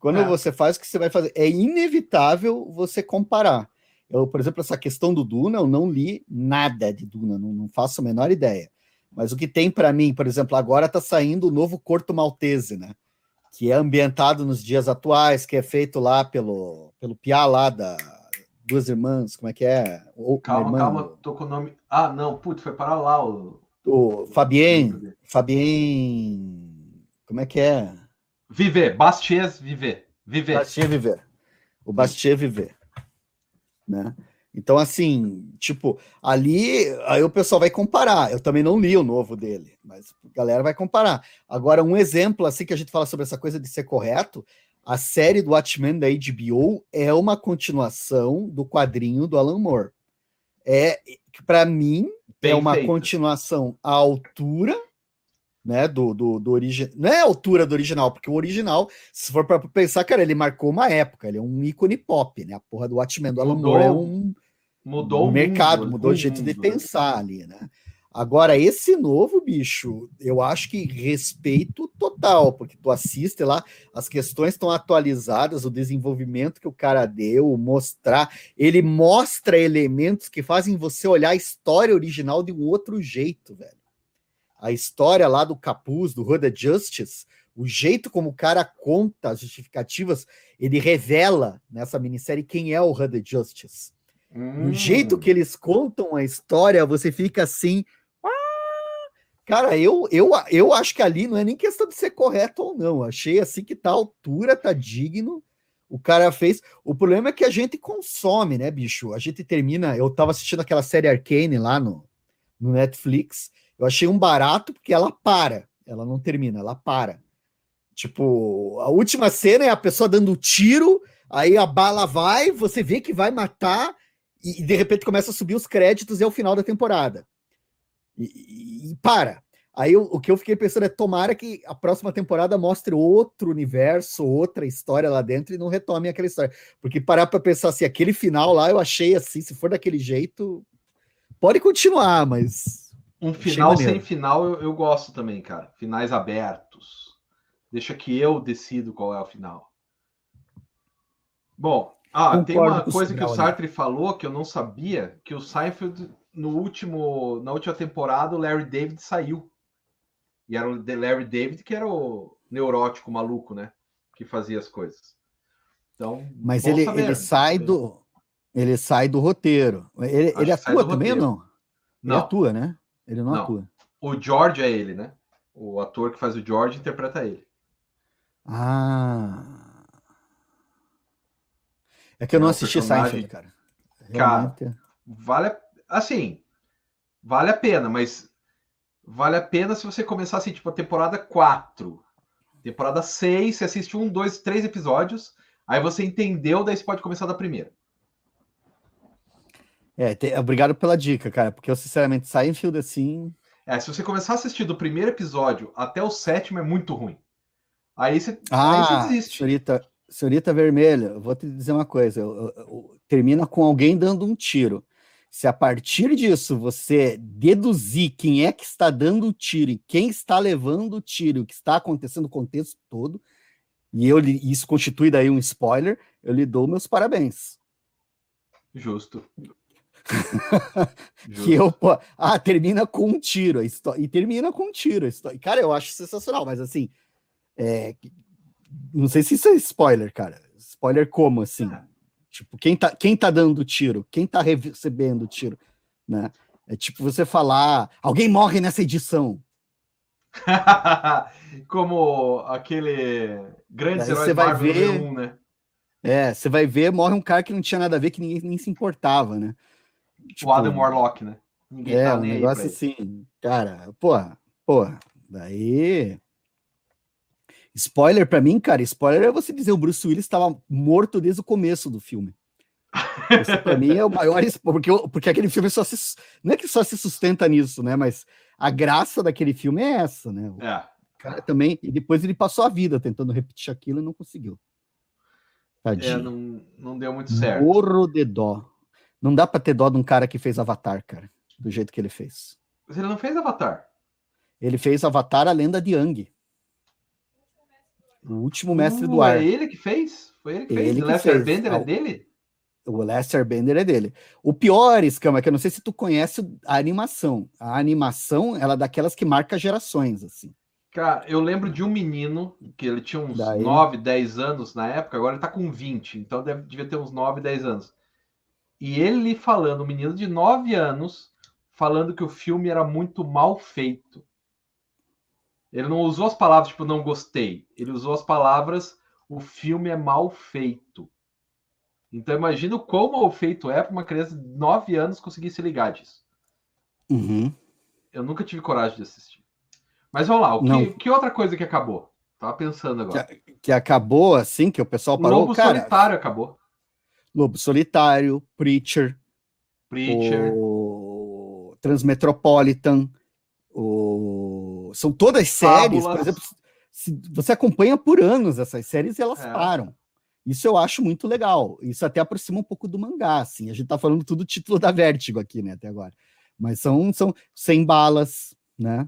A: Quando é. você faz o que você vai fazer, é inevitável você comparar. Eu, por exemplo, essa questão do Duna, eu não li nada de Duna, não, não faço a menor ideia. Mas o que tem para mim, por exemplo, agora está saindo o novo Corto Maltese, né? que é ambientado nos dias atuais, que é feito lá pelo, pelo Piá lá da, duas irmãs, como é que é?
B: Ou, calma, calma, tô com o nome. Ah, não, putz, foi para lá o.
A: O Fabien. Fabien. Como é que é?
B: Viver, Bastias Viver. Viver.
A: Bastias Viver. O Bastias Viver. Né? Então, assim, tipo, ali aí o pessoal vai comparar. Eu também não li o novo dele, mas a galera vai comparar. Agora, um exemplo, assim, que a gente fala sobre essa coisa de ser correto, a série do Watchmen da HBO é uma continuação do quadrinho do Alan Moore. É, para mim, Bem é uma continuação à altura né, do, do, do original. Não é a altura do original, porque o original, se for para pensar, cara, ele marcou uma época, ele é um ícone pop, né? A porra do Watchmen do Alan Moore é um
B: Mudou
A: o mercado, mundo, mudou o jeito de pensar ali, né? Agora, esse novo bicho, eu acho que respeito total, porque tu assiste lá, as questões estão atualizadas, o desenvolvimento que o cara deu, mostrar, ele mostra elementos que fazem você olhar a história original de um outro jeito, velho. A história lá do capuz, do Hood Justice, o jeito como o cara conta as justificativas, ele revela nessa minissérie quem é o Hood Justice Hum. O jeito que eles contam a história, você fica assim. Ah! Cara, eu, eu, eu acho que ali não é nem questão de ser correto ou não. Achei assim que tá altura, tá digno. O cara fez. O problema é que a gente consome, né, bicho? A gente termina. Eu tava assistindo aquela série Arcane lá no, no Netflix. Eu achei um barato porque ela para. Ela não termina, ela para. Tipo, a última cena é a pessoa dando tiro, aí a bala vai, você vê que vai matar, e, de repente começa a subir os créditos e é o final da temporada. E, e, e para. Aí eu, o que eu fiquei pensando é tomara que a próxima temporada mostre outro universo, outra história lá dentro e não retome aquela história. Porque parar para pensar assim, aquele final lá eu achei assim, se for daquele jeito, pode continuar, mas.
B: Um final sem final eu, eu gosto também, cara. Finais abertos. Deixa que eu decido qual é o final. Bom, ah, Concordo tem uma coisa que o Sartre falou que eu não sabia, que o Seinfeld no último, na última temporada o Larry David saiu. E era o Larry David que era o neurótico maluco, né? Que fazia as coisas. Então,
A: mas ele, saber, ele sai do ele sai do roteiro. Ele, ele atua também ou não? Não. Ele atua, né? Ele não, não, atua.
B: O George é ele, né? O ator que faz o George interpreta ele.
A: Ah. É que eu não é assisti Seinfeld, cara.
B: Realmente... Cara, vale assim, vale a pena, mas vale a pena se você começar assim, tipo, a temporada 4. Temporada 6, você assiste um, dois, três episódios, aí você entendeu, daí você pode começar da primeira.
A: É, te... obrigado pela dica, cara, porque eu, sinceramente, Seinfeld, assim...
B: É, se você começar a assistir do primeiro episódio até o sétimo, é muito ruim. Aí você,
A: ah, aí você desiste. Senhorita, senhorita Vermelha, eu vou te dizer uma coisa: eu, eu, eu, termina com alguém dando um tiro. Se a partir disso você deduzir quem é que está dando o tiro e quem está levando o tiro, o que está acontecendo no contexto todo, e eu, isso constitui daí um spoiler, eu lhe dou meus parabéns.
B: Justo.
A: que eu, pô, ah, termina com um tiro, e termina com um tiro. Cara, eu acho sensacional, mas assim, é, não sei se isso é spoiler, cara. Spoiler como, assim? Ah. Tipo, quem tá, quem tá dando tiro? Quem tá recebendo tiro? Né? É tipo você falar, alguém morre nessa edição.
B: como aquele grande
A: herói você vai ver, 1, né? É, você vai ver, morre um cara que não tinha nada a ver, que ninguém nem se importava, né?
B: Tipo, o Adam Warlock, né?
A: Ninguém é, tá um negócio assim, cara, porra, porra, daí Spoiler para mim, cara, spoiler é você dizer o Bruce Willis estava morto desde o começo do filme. Isso para mim é o maior porque porque aquele filme só se não é que só se sustenta nisso, né? Mas a graça daquele filme é essa, né? O
B: é.
A: cara também e depois ele passou a vida tentando repetir aquilo e não conseguiu.
B: Tadinho. É, não, não deu muito certo.
A: Morro de dó. Não dá para ter dó de um cara que fez Avatar, cara, do jeito que ele fez.
B: Mas ele não fez Avatar.
A: Ele fez Avatar, a lenda de Ang. O último mestre
B: uh,
A: do ar.
B: É ele que fez? Foi ele que fez? Ele o Lester Bender é dele?
A: O Lester Bender é dele. O pior, Escama, é que eu não sei se tu conhece a animação. A animação, ela é daquelas que marca gerações, assim.
B: Cara, eu lembro de um menino que ele tinha uns Daí... 9, 10 anos na época, agora ele tá com 20, então deve, devia ter uns 9, 10 anos. E ele falando, um menino de 9 anos, falando que o filme era muito mal feito. Ele não usou as palavras tipo não gostei. Ele usou as palavras o filme é mal feito. Então imagina o quão mal feito é para uma criança de 9 anos conseguir se ligar disso.
A: Uhum.
B: Eu nunca tive coragem de assistir. Mas vamos lá, o que, que outra coisa que acabou? Tava pensando agora.
A: Que, que, acabou assim, que o pessoal parou.
B: Lobo cara, Solitário acabou.
A: Lobo Solitário, Preacher.
B: Preacher.
A: O Transmetropolitan. O... São todas séries, Fábulas. por exemplo, se você acompanha por anos essas séries e elas é. param. Isso eu acho muito legal. Isso até aproxima um pouco do mangá, assim. A gente tá falando tudo título da Vertigo aqui, né, até agora. Mas são, são 100 balas, né?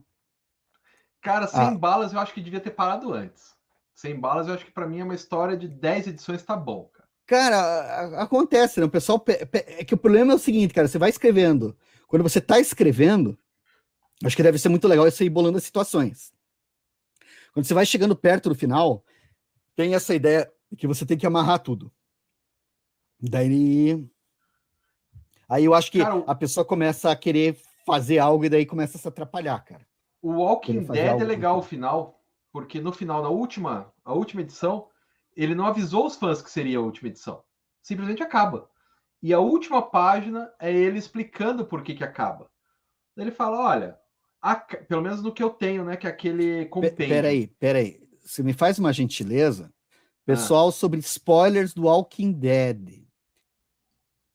B: Cara, 100 ah. balas eu acho que devia ter parado antes. 100 balas eu acho que para mim é uma história de 10 edições tá bom,
A: cara. Acontece, né? O pessoal. É que o problema é o seguinte, cara, você vai escrevendo. Quando você tá escrevendo, acho que deve ser muito legal isso aí bolando as situações. Quando você vai chegando perto do final, tem essa ideia que você tem que amarrar tudo. Daí. Aí eu acho que cara, a pessoa começa a querer fazer algo e daí começa a se atrapalhar, cara.
B: O Walking Dead é legal o final, porque no final, na última, a última edição, ele não avisou os fãs que seria a última edição. Simplesmente acaba. E a última página é ele explicando por que, que acaba. Ele fala: olha, a, pelo menos no que eu tenho, né? Que é aquele
A: compêndio. Peraí, peraí. Você me faz uma gentileza? Pessoal, ah. sobre spoilers do Walking Dead.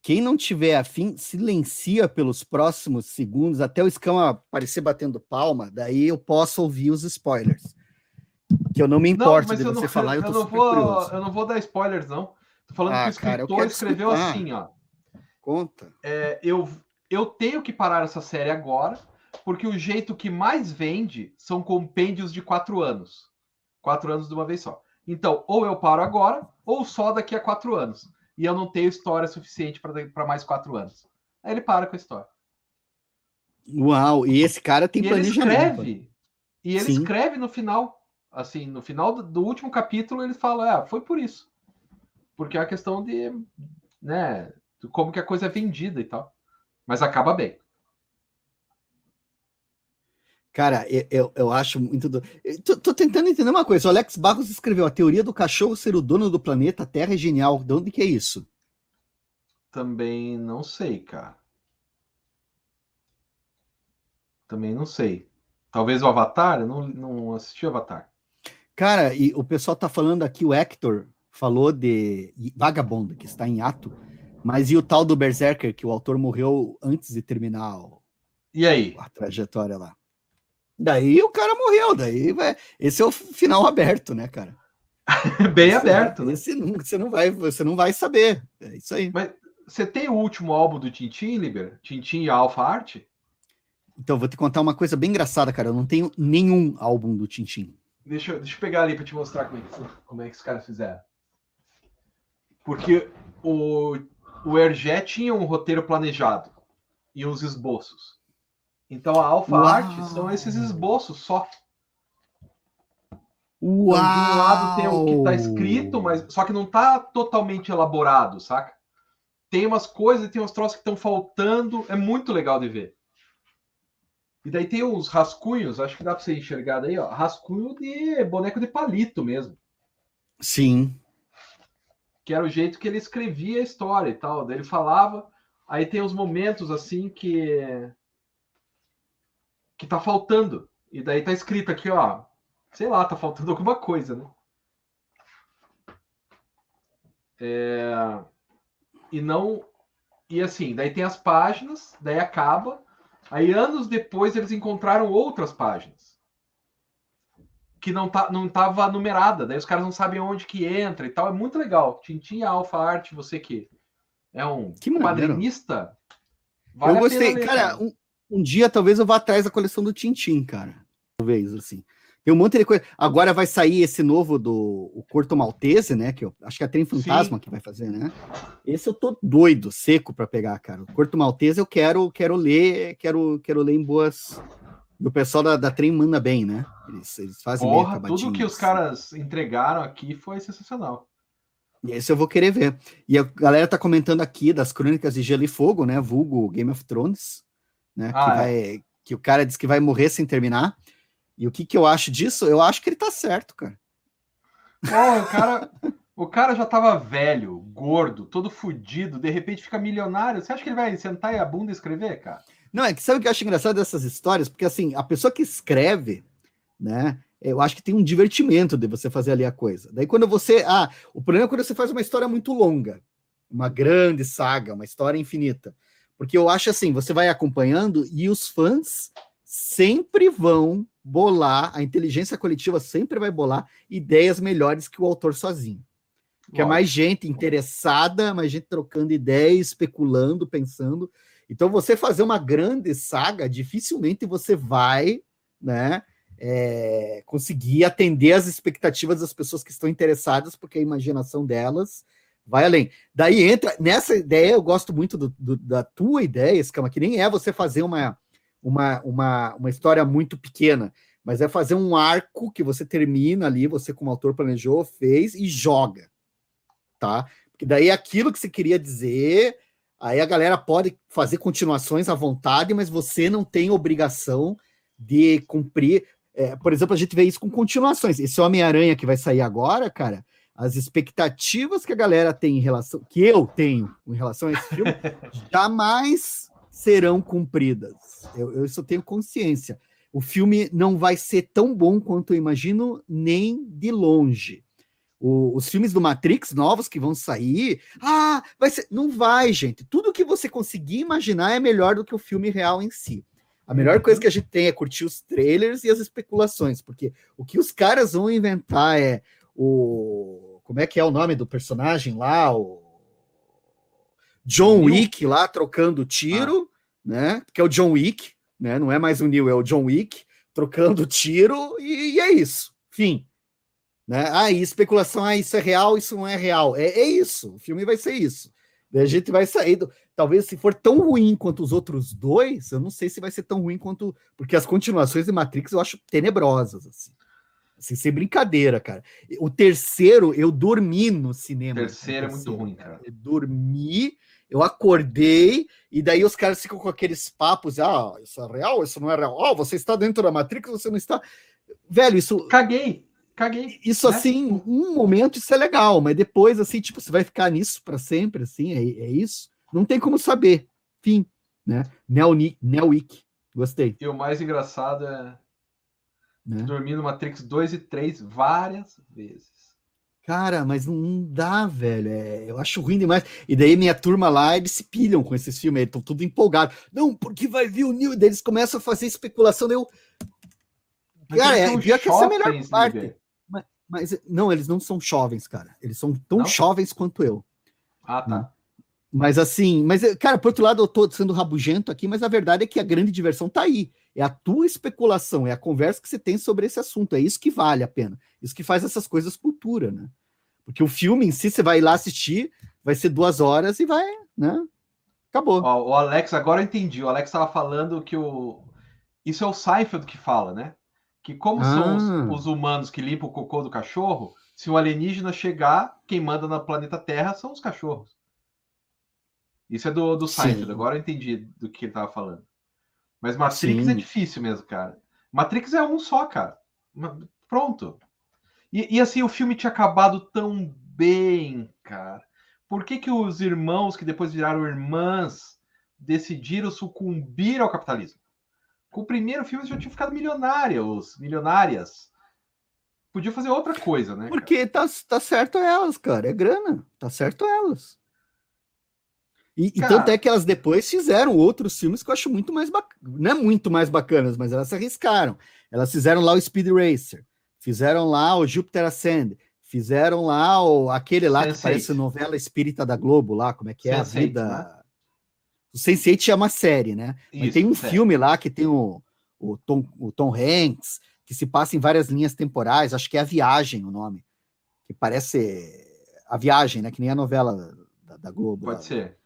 A: Quem não tiver afim, silencia pelos próximos segundos até o escama aparecer batendo palma, daí eu posso ouvir os spoilers. Que eu não me importo não, de você não, falar, eu, eu não
B: vou, curioso. Eu não vou dar spoilers, não. Tô falando ah, que o escritor cara, escreveu escutar. assim, ó.
A: Conta.
B: É, eu, eu tenho que parar essa série agora, porque o jeito que mais vende são compêndios de quatro anos. Quatro anos de uma vez só. Então, ou eu paro agora, ou só daqui a quatro anos e eu não tenho história suficiente para mais quatro anos. Aí ele para com a história.
A: Uau, e esse cara tem
B: e planejamento. Ele escreve, e ele Sim. escreve no final, assim, no final do, do último capítulo, ele fala, ah, foi por isso. Porque é a questão de, né, como que a coisa é vendida e tal. Mas acaba bem.
A: Cara, eu, eu acho muito. Do... Tô, tô, tentando entender uma coisa. O Alex Barros escreveu: a teoria do cachorro ser o dono do planeta Terra é genial. De onde que é isso?
B: Também não sei, cara. Também não sei. Talvez o Avatar? Eu não, não assisti o Avatar.
A: Cara, e o pessoal tá falando aqui, o Hector falou de Vagabond, que está em ato, mas e o tal do Berserker, que o autor morreu antes de terminar o...
B: e aí?
A: a trajetória lá? Daí o cara morreu, daí vai. Esse é o final aberto, né, cara?
B: Bem esse, aberto,
A: né? Esse não, você não vai, você não vai saber. É isso aí.
B: Mas você tem o último álbum do Tintin, Liber? Tintin e Alpha Art?
A: Então, vou te contar uma coisa bem engraçada, cara. Eu não tenho nenhum álbum do Tintin.
B: Deixa, deixa eu pegar ali para te mostrar como é, que, como é que os caras fizeram. Porque o, o Hergé tinha um roteiro planejado e uns esboços. Então a Alpha Uau. Art são esses esboços só.
A: Uau. Então,
B: de um lado tem o que está escrito, mas só que não está totalmente elaborado, saca? Tem umas coisas, tem uns troços que estão faltando, é muito legal de ver. E daí tem os rascunhos, acho que dá para você enxergar daí, ó, rascunho de boneco de palito mesmo.
A: Sim.
B: Que era o jeito que ele escrevia a história e tal. Daí ele falava, aí tem os momentos assim que que tá faltando. E daí tá escrito aqui, ó, sei lá, tá faltando alguma coisa, né? É... E não. E assim, daí tem as páginas, daí acaba. Aí anos depois eles encontraram outras páginas que não tá não tava numerada, daí os caras não sabem onde que entra e tal. É muito legal. Tintin Alpha Art, você que é um que quadrinista,
A: vale eu gostei, cara. Um, um dia talvez eu vá atrás da coleção do Tintim, cara. Talvez, assim. Tem um monte de coisa. Agora vai sair esse novo do o Corto Maltese, né? Que eu acho que é a Trem Fantasma Sim. que vai fazer, né? Esse eu tô doido, seco para pegar, cara. O Corto Maltese eu quero, quero ler, quero, quero ler em boas. O pessoal da, da Trem manda bem, né? Eles, eles fazem
B: Porra, tudo que os caras entregaram aqui foi sensacional.
A: Esse eu vou querer ver. E a galera tá comentando aqui das Crônicas de Gelo e Fogo, né? Vulgo Game of Thrones, né? Ah, que, é. vai, que o cara diz que vai morrer sem terminar. E o que, que eu acho disso? Eu acho que ele tá certo, cara.
B: Oh, o cara, o cara já tava velho, gordo, todo fudido, de repente fica milionário. Você acha que ele vai sentar e a bunda e escrever, cara?
A: Não, é que sabe o que eu acho engraçado dessas histórias? Porque assim, a pessoa que escreve, né? eu acho que tem um divertimento de você fazer ali a coisa. Daí quando você. Ah, o problema é quando você faz uma história muito longa, uma grande saga, uma história infinita. Porque eu acho assim, você vai acompanhando e os fãs sempre vão bolar, a inteligência coletiva sempre vai bolar ideias melhores que o autor sozinho. Que é mais gente interessada, mais gente trocando ideias, especulando, pensando. Então, você fazer uma grande saga, dificilmente você vai, né? é, conseguir atender as expectativas das pessoas que estão interessadas, porque a imaginação delas vai além. Daí entra nessa ideia, eu gosto muito do, do, da tua ideia, Escama, que nem é você fazer uma, uma, uma, uma história muito pequena, mas é fazer um arco que você termina ali, você como autor planejou, fez e joga, tá? Porque daí é aquilo que você queria dizer, aí a galera pode fazer continuações à vontade, mas você não tem obrigação de cumprir. É, por exemplo, a gente vê isso com continuações. Esse Homem-Aranha que vai sair agora, cara, as expectativas que a galera tem em relação, que eu tenho em relação a esse filme, jamais serão cumpridas. Eu, eu só tenho consciência. O filme não vai ser tão bom quanto eu imagino, nem de longe. O, os filmes do Matrix novos que vão sair, ah, vai ser. Não vai, gente. Tudo que você conseguir imaginar é melhor do que o filme real em si. A melhor coisa que a gente tem é curtir os trailers e as especulações, porque o que os caras vão inventar é o. Como é que é o nome do personagem lá? O John Wick lá trocando tiro, ah. Né? Que é o John Wick, né? Não é mais o Neil, é o John Wick trocando tiro e, e é isso. Fim. Né? Ah, e especulação, ah, isso é real, isso não é real. É, é isso, o filme vai ser isso. A gente vai sair do. Talvez se for tão ruim quanto os outros dois, eu não sei se vai ser tão ruim quanto. Porque as continuações de Matrix eu acho tenebrosas, assim. Assim, sem brincadeira, cara. O terceiro, eu dormi no cinema.
B: O terceiro é muito ruim, cara.
A: Eu dormi, eu acordei, e daí os caras ficam com aqueles papos: ah, isso é real, isso não é real. Oh, você está dentro da Matrix, você não está. Velho, isso.
B: Caguei. Caguei.
A: Isso né? assim, um momento isso é legal, mas depois assim, tipo, você vai ficar nisso para sempre, assim, é, é, isso? Não tem como saber. Fim, né? Neowick. Gostei.
B: E o mais engraçado é né? dormir no Matrix 2 e 3 várias vezes.
A: Cara, mas não dá, velho. É, eu acho ruim demais. E daí minha turma lá, eles se pilham com esses filmes, eles estão tudo empolgados. Não, porque vai vir o New. E daí eles começam a fazer especulação. Eu... Cara, é, pior que essa é a melhor parte. Mas não, eles não são jovens, cara. Eles são tão não? jovens quanto eu.
B: Ah, tá. Né?
A: Mas assim, mas cara, por outro lado, eu tô sendo rabugento aqui, mas a verdade é que a grande diversão tá aí. É a tua especulação, é a conversa que você tem sobre esse assunto. É isso que vale a pena. Isso que faz essas coisas cultura, né? Porque o filme em si, você vai lá assistir, vai ser duas horas e vai, né? Acabou.
B: Ó, o Alex, agora eu entendi. O Alex estava falando que o. Isso é o Seinfeld que fala, né? que como ah. são os, os, humanos que limpam o cocô do cachorro, se um alienígena chegar, quem manda no planeta Terra são os cachorros. Isso é do, do Seinfeld, agora eu entendi do que ele estava falando. Mas Matrix Sim. é difícil mesmo, cara. Matrix é um só, cara. Pronto. E, e, assim, o filme tinha acabado tão bem, cara. Por que, que os irmãos, que depois viraram irmãs, decidiram sucumbir ao capitalismo? Com o primeiro filme já tinha ficado milionários, milionárias. Podia fazer outra coisa, né?
A: Porque tá, tá certo elas, cara. É grana. Tá certo elas. E, e tanto é que elas depois fizeram outros filmes que eu acho muito mais bacanas. Não é muito mais bacanas, mas elas se arriscaram. Elas fizeram lá o Speed Racer, fizeram lá o Jupiter Ascend, fizeram lá o, aquele lá Sense8. que parece novela espírita da Globo lá, como é que é Sense8, a vida. Né? O Sense8 é uma série, né? Isso, Mas tem um é. filme lá que tem o, o, Tom, o Tom Hanks, que se passa em várias linhas temporais, acho que é A Viagem o nome, que parece A Viagem, né? Que nem a novela da, da Globo.
B: Pode lá. ser.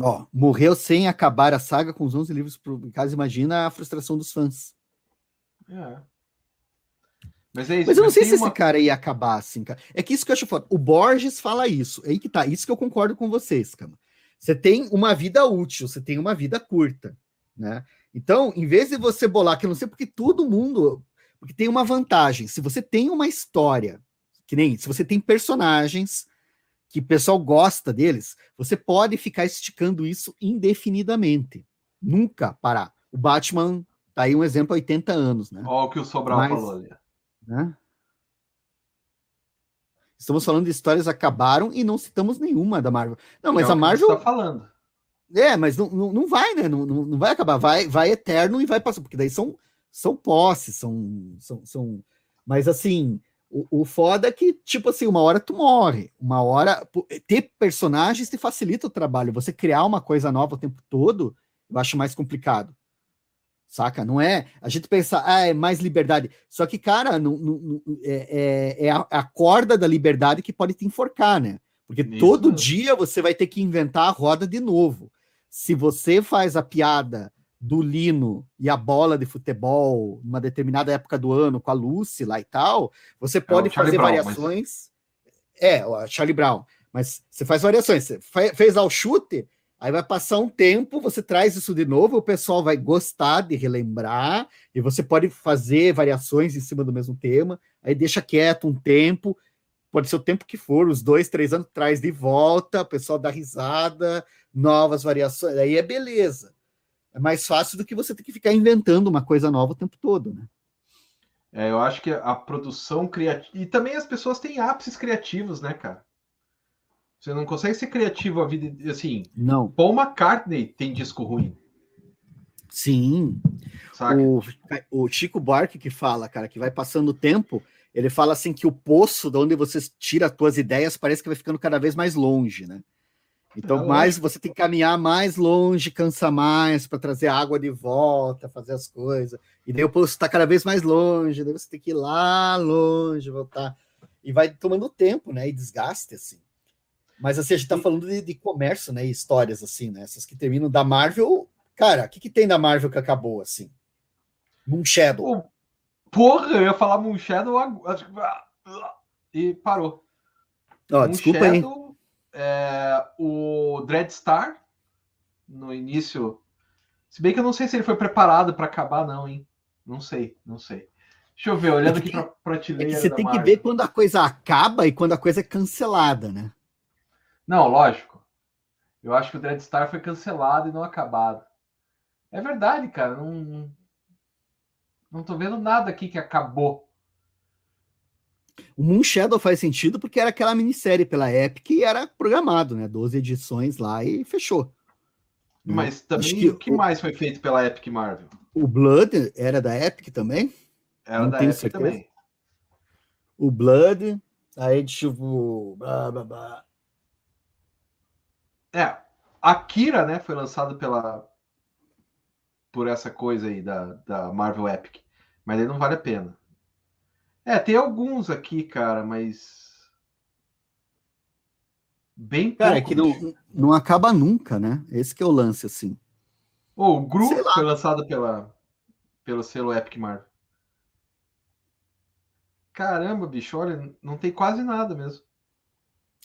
A: Ó, morreu sem acabar a saga com os 11 livros publicados. Imagina a frustração dos fãs.
B: É.
A: Mas, é isso, mas eu não sei se uma... esse cara ia acabar assim, cara. É que isso que eu acho foda. O Borges fala isso. É aí que tá. Isso que eu concordo com vocês, cara. Você tem uma vida útil, você tem uma vida curta, né? Então, em vez de você bolar, que eu não sei porque todo mundo, porque tem uma vantagem. Se você tem uma história, que nem se você tem personagens que o pessoal gosta deles, você pode ficar esticando isso indefinidamente. Nunca parar. O Batman tá aí um exemplo 80 anos, né?
B: Olha o que o Sobral Mas, falou ali. Né?
A: Estamos falando de histórias acabaram e não citamos nenhuma da Marvel. Não, mas é a Marvel.
B: Está falando.
A: É, mas não, não, não vai, né? Não, não, não, vai acabar. Vai, vai eterno e vai passar, porque daí são, são posses, são, são, são. Mas assim, o, o foda é que, tipo assim, uma hora tu morre, uma hora. Ter personagens te facilita o trabalho. Você criar uma coisa nova o tempo todo, eu acho mais complicado saca? Não é a gente pensar, ah, é mais liberdade. Só que, cara, não, não, é, é, é a, a, corda da liberdade que pode te enforcar, né? Porque Isso. todo dia você vai ter que inventar a roda de novo. Se você faz a piada do Lino e a bola de futebol numa determinada época do ano com a Lucy lá e tal, você é pode é fazer Brown, variações. Mas... É, o Charlie Brown. Mas você faz variações. Você fez ao chute, Aí vai passar um tempo, você traz isso de novo, o pessoal vai gostar de relembrar, e você pode fazer variações em cima do mesmo tema, aí deixa quieto um tempo, pode ser o tempo que for, os dois, três anos, traz de volta, o pessoal dá risada, novas variações, aí é beleza. É mais fácil do que você ter que ficar inventando uma coisa nova o tempo todo, né?
B: É, eu acho que a produção criativa. E também as pessoas têm ápices criativos, né, cara? Você não consegue ser criativo a vida assim.
A: Não.
B: Paul McCartney tem disco ruim.
A: Sim. O, o, Chico Buarque que fala, cara, que vai passando o tempo, ele fala assim que o poço de onde você tira as tuas ideias parece que vai ficando cada vez mais longe, né? Então, é mais você tem que caminhar mais longe, cansa mais para trazer água de volta, fazer as coisas. E daí o poço está cada vez mais longe, daí você tem que ir lá longe, voltar. E vai tomando tempo, né? E desgaste, assim. Mas assim, a gente tá falando de, de comércio, né? histórias, assim, né? Essas que terminam da Marvel. Cara, o que, que tem da Marvel que acabou, assim? Moon Shadow.
B: Porra, eu ia falar Moon Shadow e parou.
A: Ó, Moon desculpa Shadow,
B: aí. É, o Dreadstar, no início. Se bem que eu não sei se ele foi preparado para acabar, não, hein? Não sei, não sei. Deixa eu ver, olhando é aqui para prateleira.
A: É que você tem que ver quando a coisa acaba e quando a coisa é cancelada, né?
B: Não, lógico. Eu acho que o Dreadstar foi cancelado e não acabado. É verdade, cara. Não, não tô vendo nada aqui que acabou.
A: O Moon Shadow faz sentido porque era aquela minissérie pela Epic e era programado, né? 12 edições lá e fechou.
B: Né? Mas também que o que mais foi feito pela Epic Marvel?
A: O Blood era da Epic também?
B: Era Não da Epic certeza. também.
A: O Blood, aí tipo. Blá, blá, blá.
B: É, Akira, né, foi lançado pela por essa coisa aí da, da Marvel Epic, mas ele não vale a pena. É, tem alguns aqui, cara, mas bem
A: Cara, é que não, não acaba nunca, né? Esse que é o lance, assim.
B: Oh, o Gru foi lançado pela, pelo selo Epic Marvel. Caramba, bicho, olha, não tem quase nada mesmo.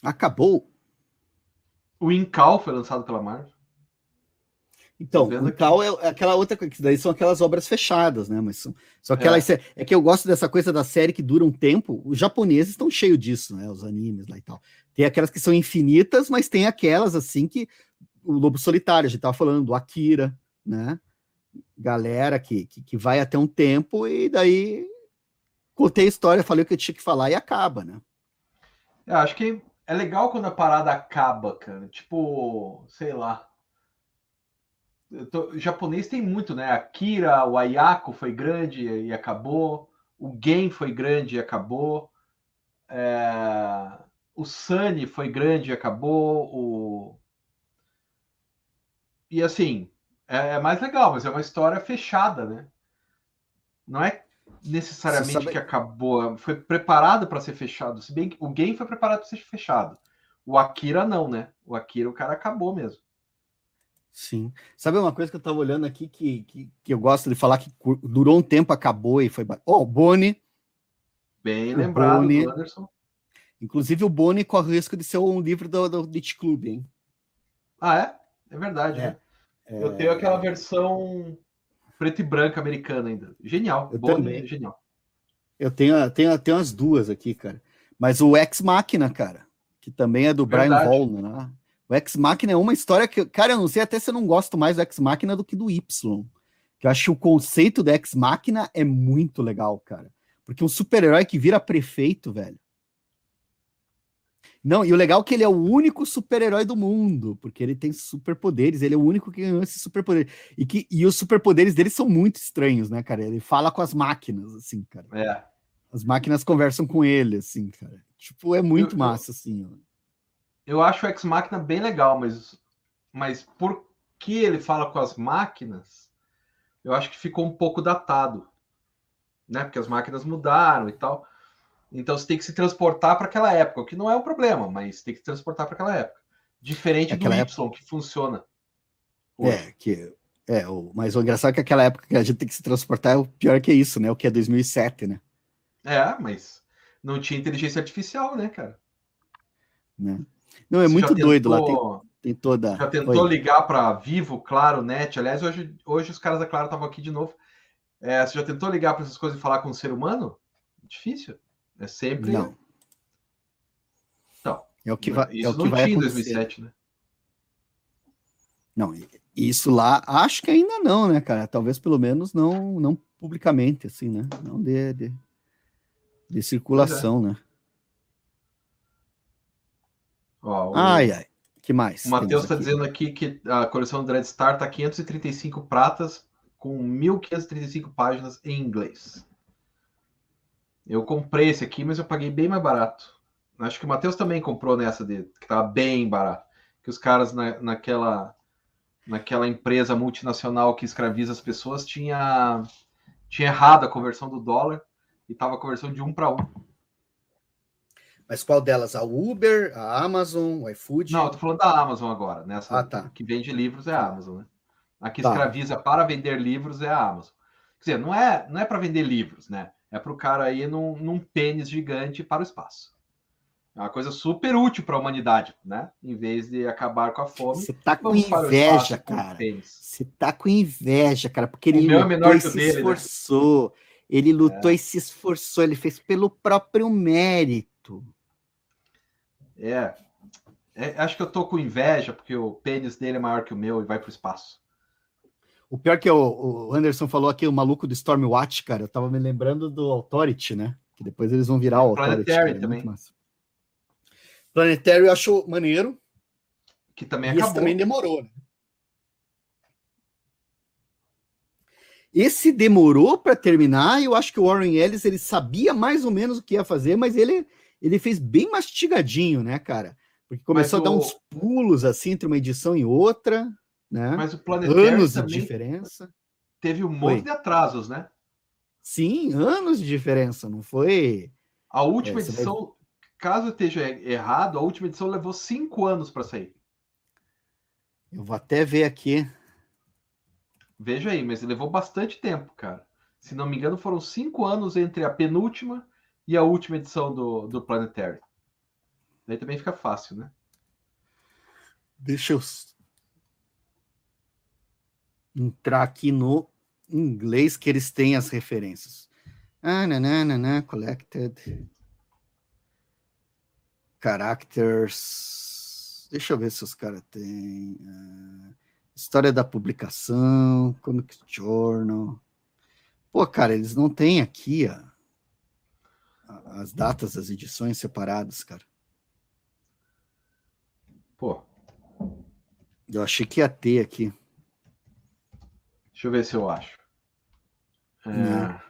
A: Acabou.
B: O Incal foi lançado pela Marvel.
A: Então, o Incal é aquela outra coisa, que daí são aquelas obras fechadas, né? Mas são, só que é. é que eu gosto dessa coisa da série que dura um tempo. Os japoneses estão cheios disso, né? Os animes lá e tal. Tem aquelas que são infinitas, mas tem aquelas assim que o Lobo Solitário, a gente tava falando, o Akira, né? Galera que, que, que vai até um tempo e daí contei a história, falei o que eu tinha que falar e acaba, né?
B: Eu acho que é legal quando a parada acaba, cara. Tipo, sei lá. Tô, o japonês tem muito, né? A Kira, o Ayako foi grande e acabou. O Gen foi grande e acabou. É... O Sunny foi grande e acabou. O... E assim, é, é mais legal, mas é uma história fechada, né? Não é necessariamente sabe... que acabou, foi preparado para ser fechado. Se bem que o game foi preparado para ser fechado. O Akira não, né? O Akira o cara acabou mesmo.
A: Sim. Sabe uma coisa que eu tava olhando aqui que, que, que eu gosto de falar que durou um tempo, acabou e foi. Oh, Boni.
B: Bem o lembrado, Boni, Anderson.
A: Inclusive o Boni corre o risco de ser um livro do, do Ditch Club, hein?
B: Ah, é? É verdade, é. né? É... Eu tenho aquela versão preto e branca americana ainda. Genial.
A: Eu Boni também. É genial. Eu tenho, tenho, tenho as duas aqui, cara. Mas o Ex Machina, cara, que também é do Verdade. Brian Volner, né? O Ex Machina é uma história que, cara, eu não sei até se eu não gosto mais do Ex Machina do que do Y. Que eu acho que o conceito do Ex Machina é muito legal, cara. Porque um super-herói que vira prefeito, velho. Não, e o legal é que ele é o único super-herói do mundo, porque ele tem superpoderes, ele é o único que ganhou esse superpoder. E, que, e os superpoderes dele são muito estranhos, né, cara? Ele fala com as máquinas, assim, cara.
B: É.
A: As máquinas conversam com ele, assim, cara. Tipo, é muito eu, massa, assim. Ó.
B: Eu acho o Ex-Máquina bem legal, mas, mas por que ele fala com as máquinas, eu acho que ficou um pouco datado, né? Porque as máquinas mudaram e tal. Então você tem que se transportar para aquela época, o que não é um problema, mas tem que se transportar para aquela época. Diferente aquela do época... Y, que funciona.
A: Hoje. É, que é, o, mas o engraçado é que aquela época que a gente tem que se transportar é o pior que isso, né? O que é 2007, né?
B: É, mas não tinha inteligência artificial, né, cara?
A: Né? Não, é Você muito doido lá. Tem, tem, toda.
B: Já tentou Oi. ligar para Vivo, Claro, Net? Aliás, hoje, hoje os caras da Claro estavam aqui de novo. É, você já tentou ligar para essas coisas e falar com um ser humano? Difícil. É sempre.
A: Não.
B: Então,
A: é o que vai,
B: isso
A: é o que
B: não
A: vai
B: tinha em 2007, né?
A: Não, isso lá, acho que ainda não, né, cara? Talvez pelo menos não, não publicamente, assim, né? Não de, de, de circulação, é. né? Ó, o... Ai, ai. Que mais?
B: O Matheus está dizendo aqui que a coleção do Dread Star está 535 pratas com 1.535 páginas em inglês. Eu comprei esse aqui, mas eu paguei bem mais barato. Acho que o Matheus também comprou nessa de que estava bem barato. Que os caras na, naquela naquela empresa multinacional que escraviza as pessoas tinha tinha errado a conversão do dólar e estava a conversão de um para um.
A: Mas qual delas? A Uber, a Amazon, o iFood?
B: Não, eu tô falando da Amazon agora. Nessa
A: ah, tá.
B: que vende livros é a Amazon, né? A que tá. escraviza para vender livros é a Amazon. Quer dizer, não é, não é para vender livros, né? É para o cara ir num, num pênis gigante para o espaço. É uma coisa super útil para a humanidade, né? Em vez de acabar com a fome.
A: Você tá com inveja, cara. Você tá com inveja, cara, porque ele
B: é lutou
A: e se dele, né? esforçou. Né? Ele lutou é. e se esforçou, ele fez pelo próprio mérito.
B: É. é. Acho que eu tô com inveja, porque o pênis dele é maior que o meu e vai para o espaço.
A: O pior que o, o, Anderson falou aqui, o maluco do Stormwatch, cara, eu tava me lembrando do Authority, né? Que depois eles vão virar o
B: Authority. Planetary cara, é também.
A: Planetary eu acho maneiro.
B: Que também acabou. Esse
A: também demorou, né? Esse demorou para terminar, e eu acho que o Warren Ellis ele sabia mais ou menos o que ia fazer, mas ele, ele fez bem mastigadinho, né, cara? Porque começou mas a dar o... uns pulos assim entre uma edição e outra, né?
B: Mas o Planetário
A: anos de diferença.
B: Teve um monte foi. de atrasos, né?
A: Sim, anos de diferença, não foi?
B: A última é, edição, vai... caso eu esteja errado, a última edição levou cinco anos para sair.
A: Eu vou até ver aqui.
B: Veja aí, mas levou bastante tempo, cara. Se não me engano, foram cinco anos entre a penúltima e a última edição do, do Planetary. Daí também fica fácil, né?
A: Deixa eu entrar aqui no inglês que eles têm as referências. Ah, nananana, collected. Characters. Deixa eu ver se os caras têm. Uh, História da publicação, Comic Journal. Pô, cara, eles não têm aqui ó, as datas das edições separadas, cara.
B: Pô.
A: Eu achei que ia ter aqui.
B: Deixa eu ver se eu acho.
A: É...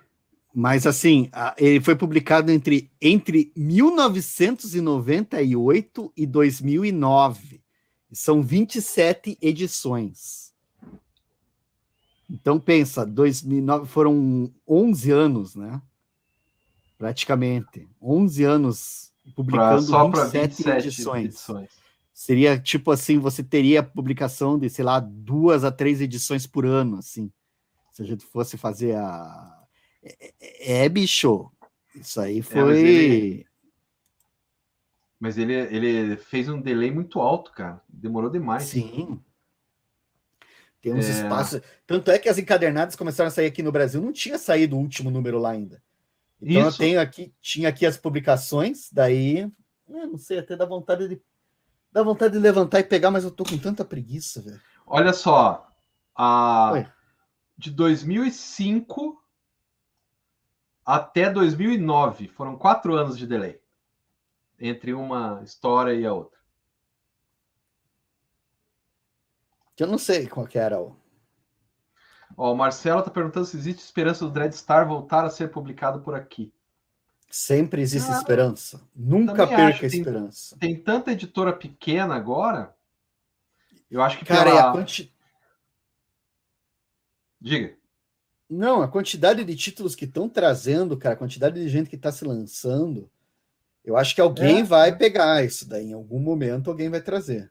A: Mas assim, ele foi publicado entre, entre 1998 e 2009. São 27 edições. Então pensa, 2009 foram 11 anos, né? Praticamente. 11 anos publicando pra, 27, 27 edições. edições. Seria tipo assim, você teria publicação de, sei lá, duas a três edições por ano, assim. Se a gente fosse fazer a. É, é, é bicho. Isso aí foi. É, mas, ele...
B: mas ele, ele fez um delay muito alto, cara. Demorou demais.
A: Sim. Tem uns é... espaços. Tanto é que as encadernadas começaram a sair aqui no Brasil, não tinha saído o último número lá ainda. Então Isso. eu tenho aqui, tinha aqui as publicações, daí, não sei, até dá vontade de dá vontade de levantar e pegar, mas eu tô com tanta preguiça, velho.
B: Olha só, a de 2005 até 2009 foram quatro anos de delay entre uma história e a outra.
A: Eu não sei qual que era o.
B: Ó, o Marcelo está perguntando se existe esperança do Dreadstar voltar a ser publicado por aqui.
A: Sempre existe ah, esperança. Nunca perca a esperança.
B: Tem, tem, tanta editora pequena agora. Eu acho que
A: Cara, pela... a quanti...
B: Diga.
A: Não, a quantidade de títulos que estão trazendo, cara, a quantidade de gente que está se lançando, eu acho que alguém é. vai pegar isso daí. Em algum momento alguém vai trazer.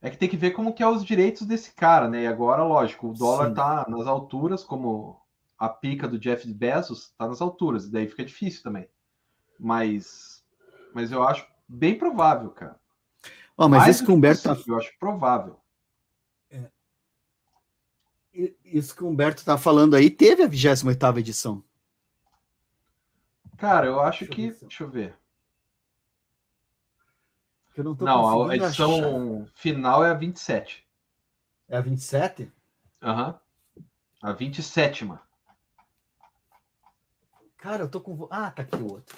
B: É que tem que ver como que é os direitos desse cara, né? E agora, lógico, o dólar Sim. tá nas alturas, como a pica do Jeff Bezos tá nas alturas, e daí fica difícil também. Mas, mas eu acho bem provável, cara.
A: Oh, mas Mais isso que o Humberto tá...
B: Eu acho provável.
A: É. Isso que o Humberto tá falando aí, teve a 28 edição.
B: Cara, eu acho deixa que. Eu deixa eu ver. Eu não, não a edição achar. final é a 27.
A: É a 27?
B: Aham. Uhum. A 27.
A: Cara, eu tô com. Ah, tá aqui o outro.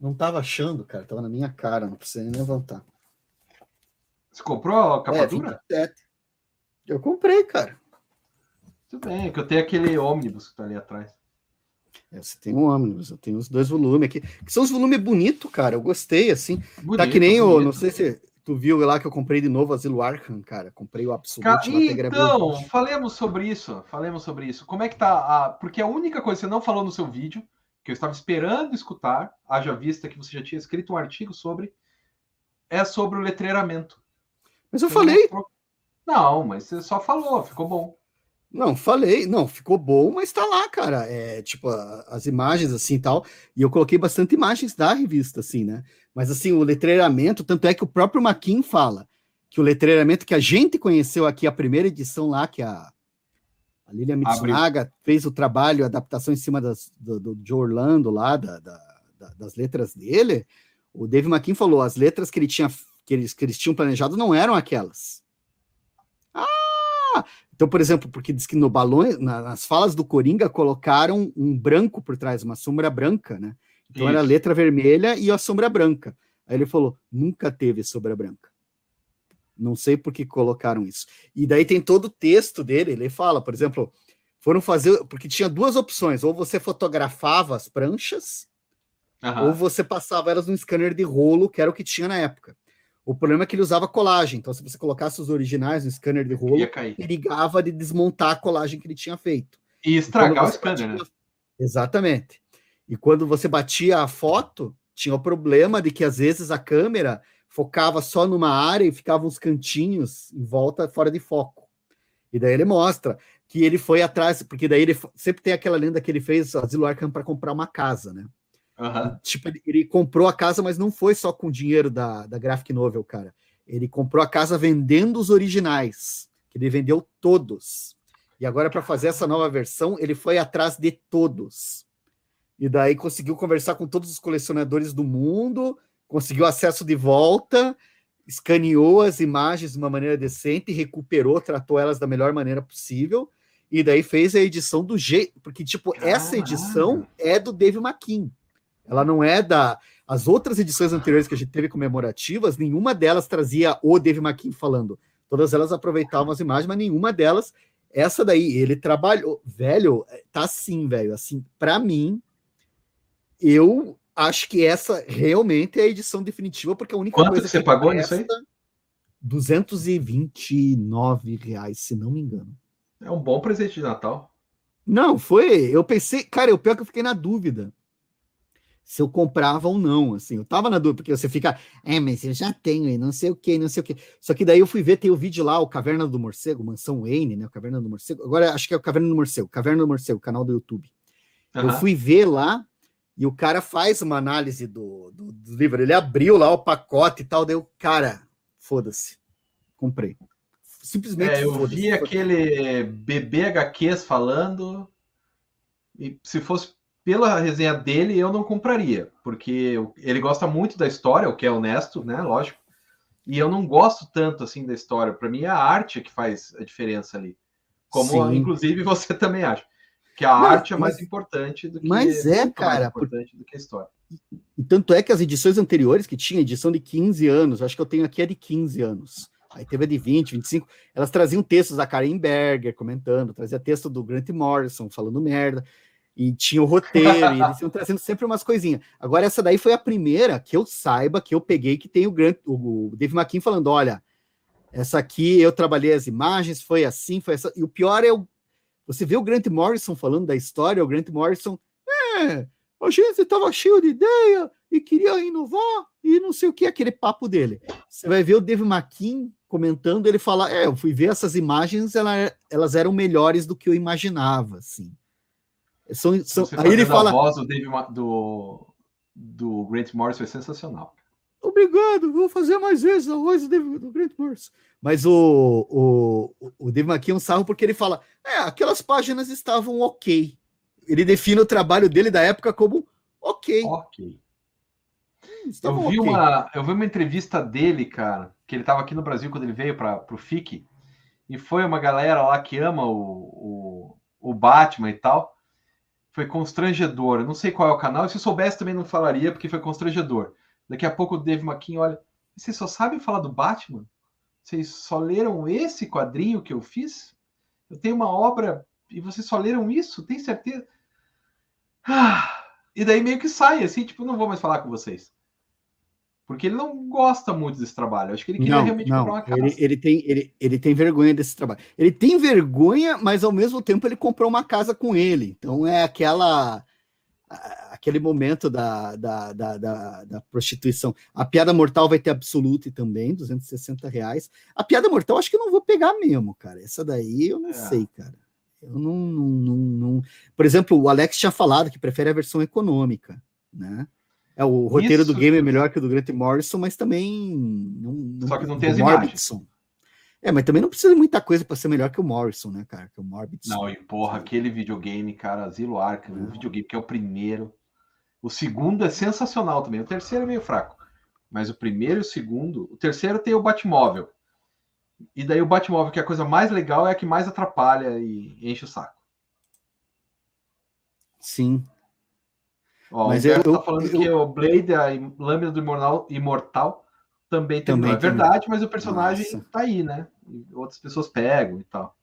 A: Não tava achando, cara. Tava na minha cara, não precisa nem levantar.
B: Você comprou a capa é, dura? 27.
A: Eu comprei, cara.
B: Tudo bem, é que eu tenho aquele ônibus que tá ali atrás.
A: É, você tem um ônibus, eu tenho os dois volumes aqui. Que são os volumes bonitos, cara. Eu gostei, assim. Bonito, tá que nem o. Não sei se tu viu lá que eu comprei de novo Asilo Arkham, cara. Comprei o Absolute.
B: então, falemos sobre isso. Falemos sobre isso. Como é que tá a. Porque a única coisa que você não falou no seu vídeo, que eu estava esperando escutar, haja vista que você já tinha escrito um artigo sobre, é sobre o letreiramento.
A: Mas eu você falei.
B: Não, não, mas você só falou, ficou bom.
A: Não, falei, não, ficou bom, mas tá lá, cara. É tipo a, as imagens assim e tal. E eu coloquei bastante imagens da revista, assim, né? Mas assim, o letreiramento, tanto é que o próprio Maquin fala que o letreiramento que a gente conheceu aqui, a primeira edição lá, que a, a Lilian Mitsunaga fez o trabalho, a adaptação em cima das, do, do, de Orlando lá, da, da, das letras dele, o Dave Maquin falou, as letras que ele tinha que eles, que eles tinham planejado não eram aquelas. Ah, então, por exemplo, porque diz que no balão, nas falas do Coringa, colocaram um branco por trás, uma sombra branca, né? Então Isso. era a letra vermelha e a sombra branca. Aí ele falou: nunca teve sombra branca. Não sei por que colocaram isso. E daí tem todo o texto dele, ele fala, por exemplo, foram fazer. Porque tinha duas opções: ou você fotografava as pranchas, uhum. ou você passava elas no scanner de rolo, que era o que tinha na época. O problema é que ele usava colagem, então se você colocasse os originais no scanner de rolo, ligava de desmontar a colagem que ele tinha feito.
B: E estragar o scanner, batia... né?
A: Exatamente. E quando você batia a foto, tinha o problema de que às vezes a câmera focava só numa área e ficava uns cantinhos em volta fora de foco. E daí ele mostra que ele foi atrás, porque daí ele sempre tem aquela lenda que ele fez Asilo Arkham para comprar uma casa, né? Uhum. Tipo, ele, ele, comprou a casa, mas não foi só com dinheiro da, da Graphic Novel, cara. Ele comprou a casa vendendo os originais, que ele vendeu todos. E agora, para fazer essa nova versão, ele foi atrás de todos. E daí conseguiu conversar com todos os colecionadores do mundo, conseguiu acesso de volta, escaneou as imagens de uma maneira decente, recuperou, tratou elas da melhor maneira possível. E daí fez a edição do jeito. Porque, tipo, Caramba. essa edição é do Dave McKean. Ela não é da. As outras edições anteriores que a gente teve comemorativas, nenhuma delas trazia o Dave McKean falando. Todas elas aproveitavam as imagens, mas nenhuma delas. Essa daí, ele trabalhou. Velho, tá assim, velho. Assim, para mim, eu acho que essa realmente é a edição definitiva, porque a única
B: Quanto coisa que você pagou nisso aí?
A: 229 reais, se não me engano.
B: É um bom presente de Natal.
A: Não, foi. Eu pensei, cara, o pior é que eu fiquei na dúvida se eu comprava ou não, assim, eu tava na dúvida, porque você fica, é, mas eu já tenho, e não sei o que, não sei o que. Só que daí eu fui ver, tem o vídeo lá, o Caverna do Morcego, Mansão Wayne, né, o Caverna do Morcego, agora acho que é o Caverna do Morcego, Caverna do Morcego, canal do YouTube. Uhum. Eu fui ver lá, E o cara faz uma análise do, do, do livro. Ele abriu lá o pacote e tal, deu, cara, foda-se. Comprei.
B: Simplesmente. É, eu vi aquele bebê HQs falando. E se fosse pela resenha dele, eu não compraria, porque ele gosta muito da história, o que é honesto, né? Lógico. E eu não gosto tanto assim da história. Para mim, é a arte que faz a diferença ali. Como, Sim. inclusive, você também acha. Que a mas, arte é mais mas, importante do que
A: Mas é, cara,
B: importante por... do que a história.
A: E tanto é que as edições anteriores que tinha, edição de 15 anos, acho que eu tenho aqui a de 15 anos. Aí teve a de 20, 25, elas traziam textos da Karen Berger comentando, trazia texto do Grant Morrison falando merda e tinha o roteiro, e eles iam trazendo sempre umas coisinhas. Agora, essa daí foi a primeira que eu saiba que eu peguei que tem o, Grant, o Dave McKean falando: olha, essa aqui eu trabalhei as imagens, foi assim, foi essa. E o pior é o. Você vê o Grant Morrison falando da história, o Grant Morrison. É, a gente estava cheio de ideia e queria inovar e não sei o que, aquele papo dele. Você vai ver o Dave McKean comentando, ele fala: É, eu fui ver essas imagens, ela, elas eram melhores do que eu imaginava, assim.
B: São, são... Aí ele fala. A voz do, Dave, do, do Grant Morris foi sensacional.
A: Obrigado, vou fazer mais vezes a voz do, Dave, do Grant Morris. Mas o, o, o Dave McKee é um sarro porque ele fala: é, aquelas páginas estavam ok. Ele define o trabalho dele da época como ok.
B: Ok. Hum, eu, vi okay. uma, eu vi uma entrevista dele, cara, que ele estava aqui no Brasil quando ele veio para o FIC, e foi uma galera lá que ama o, o, o Batman e tal foi constrangedor. Eu não sei qual é o canal, se soubesse também não falaria, porque foi constrangedor. Daqui a pouco o Dave McKean olha, vocês só sabem falar do Batman? Vocês só leram esse quadrinho que eu fiz? Eu tenho uma obra e vocês só leram isso? Tem certeza? Ah, e daí meio que sai, assim, tipo, não vou mais falar com vocês. Porque ele não gosta muito desse trabalho. Acho que ele queria
A: não,
B: realmente
A: não. comprar uma casa. Ele, ele, tem, ele, ele tem vergonha desse trabalho. Ele tem vergonha, mas ao mesmo tempo ele comprou uma casa com ele. Então é aquela aquele momento da, da, da, da, da prostituição. A piada mortal vai ter absolute também, 260 reais. A piada mortal acho que eu não vou pegar mesmo, cara. Essa daí eu não é. sei, cara. Eu não, não, não, não, Por exemplo, o Alex tinha falado que prefere a versão econômica, né? É, o roteiro Isso. do game é melhor que o do Grant Morrison, mas também.
B: Não, Só que não tem as Morbidson. imagens.
A: É, mas também não precisa de muita coisa para ser melhor que o Morrison, né, cara? Que o Morbidson.
B: Não, e porra, aquele videogame, cara, Asilo Arkham, é. o videogame que é o primeiro. O segundo é sensacional também. O terceiro é meio fraco. Mas o primeiro e o segundo. O terceiro tem o Batmóvel. E daí o Batmóvel, que é a coisa mais legal, é a que mais atrapalha e enche o saco.
A: Sim,
B: Ó, Mas eu, tá falando eu, que o Blade, a lâmina do imortal, imortal também tem. Também é verdade, mas o personagem Nossa. tá aí, né? E outras pessoas pegam e tal.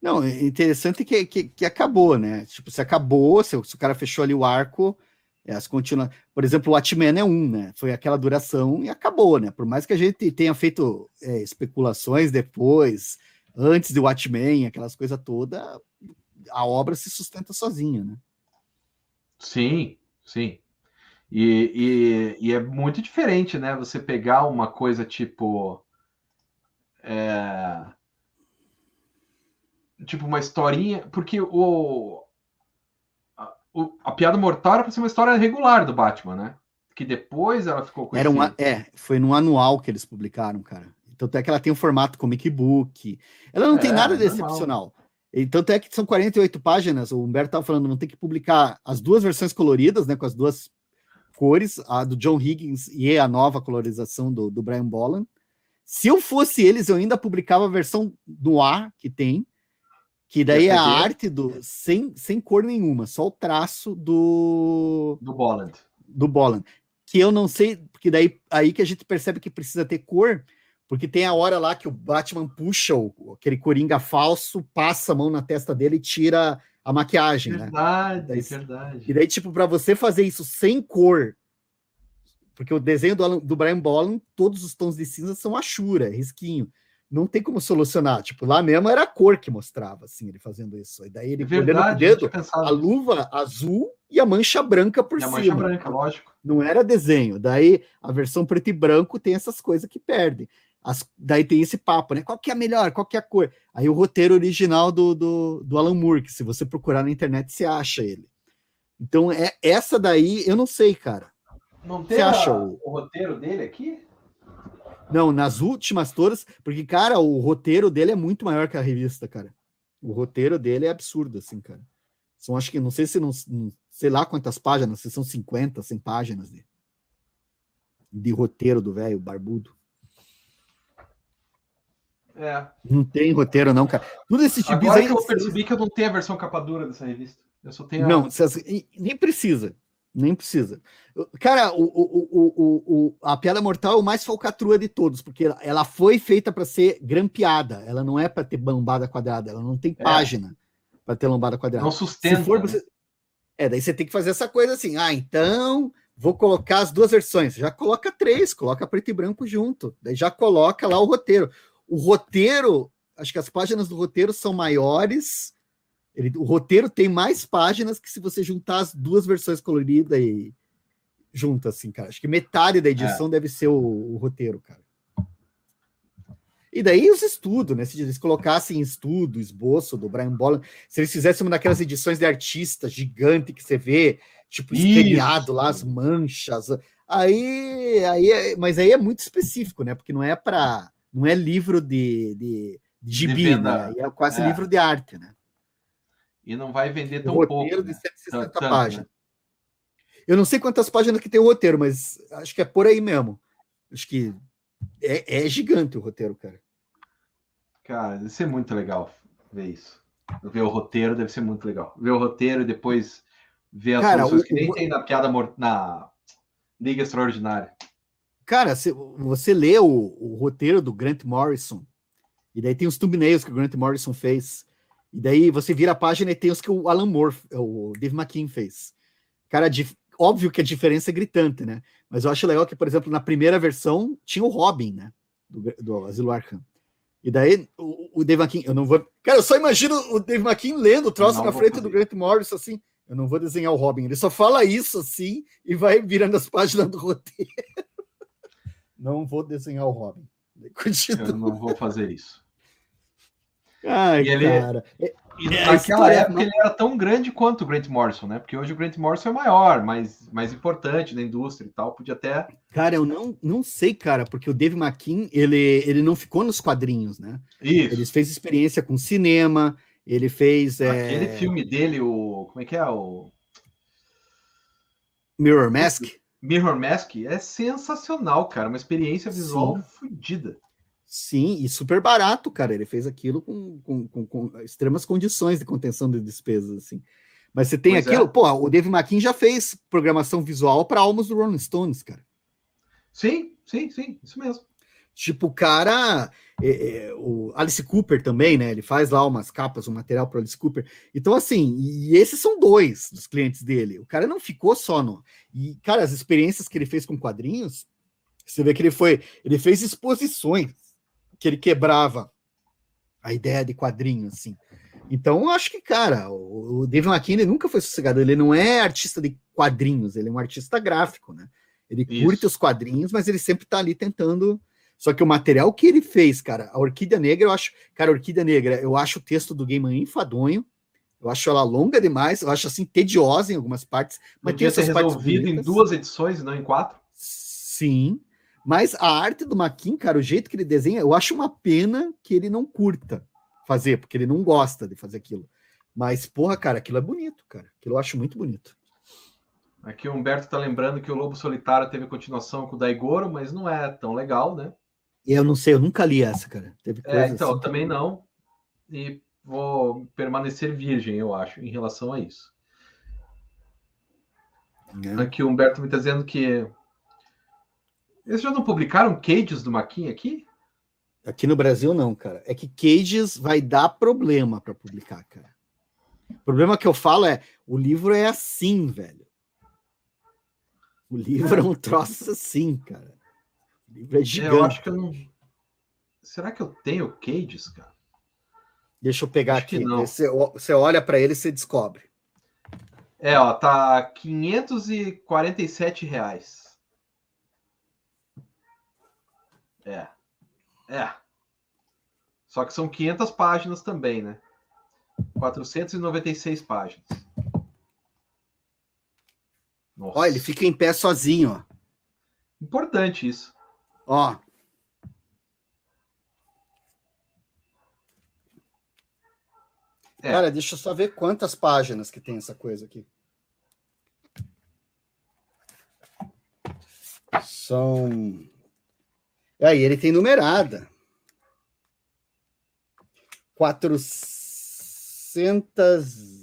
A: Não, é interessante que, que, que acabou, né? Tipo, se acabou, se, se o cara fechou ali o arco, é, as continua. Por exemplo, o Watchmen é um, né? Foi aquela duração e acabou, né? Por mais que a gente tenha feito é, especulações depois, antes do Watchmen, aquelas coisas todas, a obra se sustenta sozinha, né?
B: Sim, sim. E, e, e, é muito diferente, né? Você pegar uma coisa tipo. É... Tipo, uma historinha. Porque o, a, o, a Piada Mortal era para ser uma história regular do Batman, né? Que depois ela ficou
A: Era um, É, foi no anual que eles publicaram, cara. Tanto é que ela tem um formato comic book. Ela não é, tem nada de excepcional. E tanto é que são 48 páginas, o Humberto estava falando, não tem que publicar as duas versões coloridas, né, com as duas cores, a do John Higgins e a nova colorização do, do Brian Bolland. Se eu fosse eles, eu ainda publicava a versão do ar que tem, que daí é a arte do sem, sem cor nenhuma, só o traço do
B: do Bolland.
A: Do Bolland. Que eu não sei, porque daí aí que a gente percebe que precisa ter cor, porque tem a hora lá que o Batman puxa o, aquele coringa falso, passa a mão na testa dele e tira a maquiagem,
B: né? verdade,
A: né? Daí,
B: verdade.
A: E daí, tipo, para você fazer isso sem cor, porque o desenho do, do Brian Bolland, todos os tons de cinza são achura, risquinho. Não tem como solucionar. Tipo, lá mesmo era a cor que mostrava, assim, ele fazendo isso. E daí ele é verdade, o dedo, a luva azul e a mancha branca por e cima. A mancha
B: branca, lógico.
A: Não era desenho. Daí a versão preto e branco tem essas coisas que perdem. As, daí tem esse papo, né? Qual que é a melhor? Qual que é a cor? Aí o roteiro original do, do, do Alan Moore, que se você procurar na internet, você acha ele. Então, é essa daí, eu não sei, cara.
B: Não tem a, acha o... o roteiro dele aqui?
A: Não, nas últimas todas, porque, cara, o roteiro dele é muito maior que a revista, cara. O roteiro dele é absurdo, assim, cara. São, acho que, não sei se não, não sei lá quantas páginas, se são 50, 100 páginas de, de roteiro do velho barbudo.
B: É.
A: Não tem roteiro, não, cara. Tudo esse
B: tipo Agora aí, que eu percebi que eu não tenho a versão capa dura dessa revista. Eu só tenho.
A: Não, nem precisa. Nem precisa. Cara, o, o, o, a Piada Mortal é o mais falcatrua de todos, porque ela foi feita para ser grampeada. Ela não é para ter lombada quadrada. Ela não tem é. página para ter lombada quadrada.
B: Não sustenta. Se for,
A: né? você... É, daí você tem que fazer essa coisa assim. Ah, então vou colocar as duas versões. Já coloca três, coloca preto e branco junto. Daí já coloca lá o roteiro. O roteiro, acho que as páginas do roteiro são maiores ele, o roteiro tem mais páginas que se você juntar as duas versões coloridas e junta, assim, cara. Acho que metade da edição é. deve ser o, o, roteiro, cara. E daí os estudos, né? Se eles colocassem estudo, esboço do Brian Bolland, se eles fizessem uma daquelas edições de artista gigante que você vê, tipo, escaneado lá, as manchas. Aí, aí é, mas aí é muito específico, né? Porque não é para não é livro de, de, de gibi, de né? É quase é. livro de arte, né?
B: E não vai vender tão o
A: pouco. de 160 né? Tanto, páginas. Né? Eu não sei quantas páginas que tem o roteiro, mas acho que é por aí mesmo. Acho que é, é gigante o roteiro, cara.
B: Cara, deve ser muito legal ver isso. Ver o roteiro deve ser muito legal. Ver o roteiro e depois ver as cara, soluções o, que nem o... tem na piada na Liga Extraordinária.
A: Cara, você lê o, o, roteiro do Grant Morrison, e daí tem os thumbnails que o Grant Morrison fez. E daí você vira a página e tem os que o Alan Moore, o Dave McKean fez. Cara, óbvio que a diferença é gritante, né? Mas eu acho legal que, por exemplo, na primeira versão tinha o Robin, né? Do, do Asilo Arkham. E daí o, o Dave McKean, eu não vou. Cara, eu só imagino o Dave McKean lendo o troço na frente fazer. do Grant Morris assim. Eu não vou desenhar o Robin. Ele só fala isso assim e vai virando as páginas do roteiro. Não vou desenhar o Robin.
B: Continua. Eu não vou fazer isso.
A: Ai, e ele, cara.
B: E é, naquela é, época ele era tão grande quanto o Grant Morrison, né? Porque hoje o Grant Morrison é maior, mais, mais importante na indústria e tal. Podia até.
A: Cara, eu não, não sei, cara, porque o Dave McKean, ele, ele não ficou nos quadrinhos, né?
B: Isso.
A: Ele fez experiência com cinema, ele fez.
B: É, Aquele é... filme dele, o. Como é que é? O.
A: Mirror Mask?
B: Mirror Mask é sensacional, cara. Uma experiência visual fodida.
A: Sim, e super barato, cara. Ele fez aquilo com, com, com, com extremas condições de contenção de despesas, assim. Mas você tem pois aquilo, é. pô, o Dave McKean já fez programação visual para almas do Rolling Stones, cara.
B: Sim, sim, sim, isso mesmo.
A: Tipo, o cara, é, é, o Alice Cooper também, né? Ele faz lá umas capas, um material para Alice Cooper. Então, assim, e esses são dois dos clientes dele. O cara não ficou só no. E, cara, as experiências que ele fez com quadrinhos, você vê que ele foi, ele fez exposições que ele quebrava a ideia de quadrinho, assim. Então, acho que, cara, o David McKinney nunca foi sossegado. Ele não é artista de quadrinhos, ele é um artista gráfico, né? Ele Isso. curte os quadrinhos, mas ele sempre tá ali tentando. Só que o material que ele fez, cara, a Orquídea Negra, eu acho. Cara, a Orquídea Negra, eu acho o texto do Gaiman enfadonho. Eu acho ela longa demais, eu acho assim tediosa em algumas partes.
B: Mas Podia tem essas partes resolvido em duas edições, não em quatro?
A: Sim. Mas a arte do Maquin, cara, o jeito que ele desenha, eu acho uma pena que ele não curta fazer, porque ele não gosta de fazer aquilo. Mas, porra, cara, aquilo é bonito, cara. Aquilo eu acho muito bonito.
B: Aqui o Humberto tá lembrando que o Lobo Solitário teve continuação com o Daigoro, mas não é tão legal, né?
A: Eu não sei, eu nunca li essa, cara. Teve
B: é, então, assim também não. E vou permanecer virgem, eu acho, em relação a isso. É. Aqui o Humberto me tá dizendo que eles já não publicaram Cages do Maquin aqui?
A: Aqui no Brasil não, cara. É que Cages vai dar problema para publicar, cara. O problema que eu falo é, o livro é assim, velho. O livro é, um troço assim, cara. O livro é gigante. É, eu acho que eu não...
B: Será que eu tenho Cages, cara?
A: Deixa eu pegar acho aqui. Você, você olha para ele e você descobre.
B: É, ó, tá 547 reais. É. É. Só que são 500 páginas também, né? 496 páginas.
A: Ó, ele fica em pé sozinho, ó.
B: Importante isso.
A: Ó. É. Cara, deixa eu só ver quantas páginas que tem essa coisa aqui. São. Aí, ele tem numerada. 400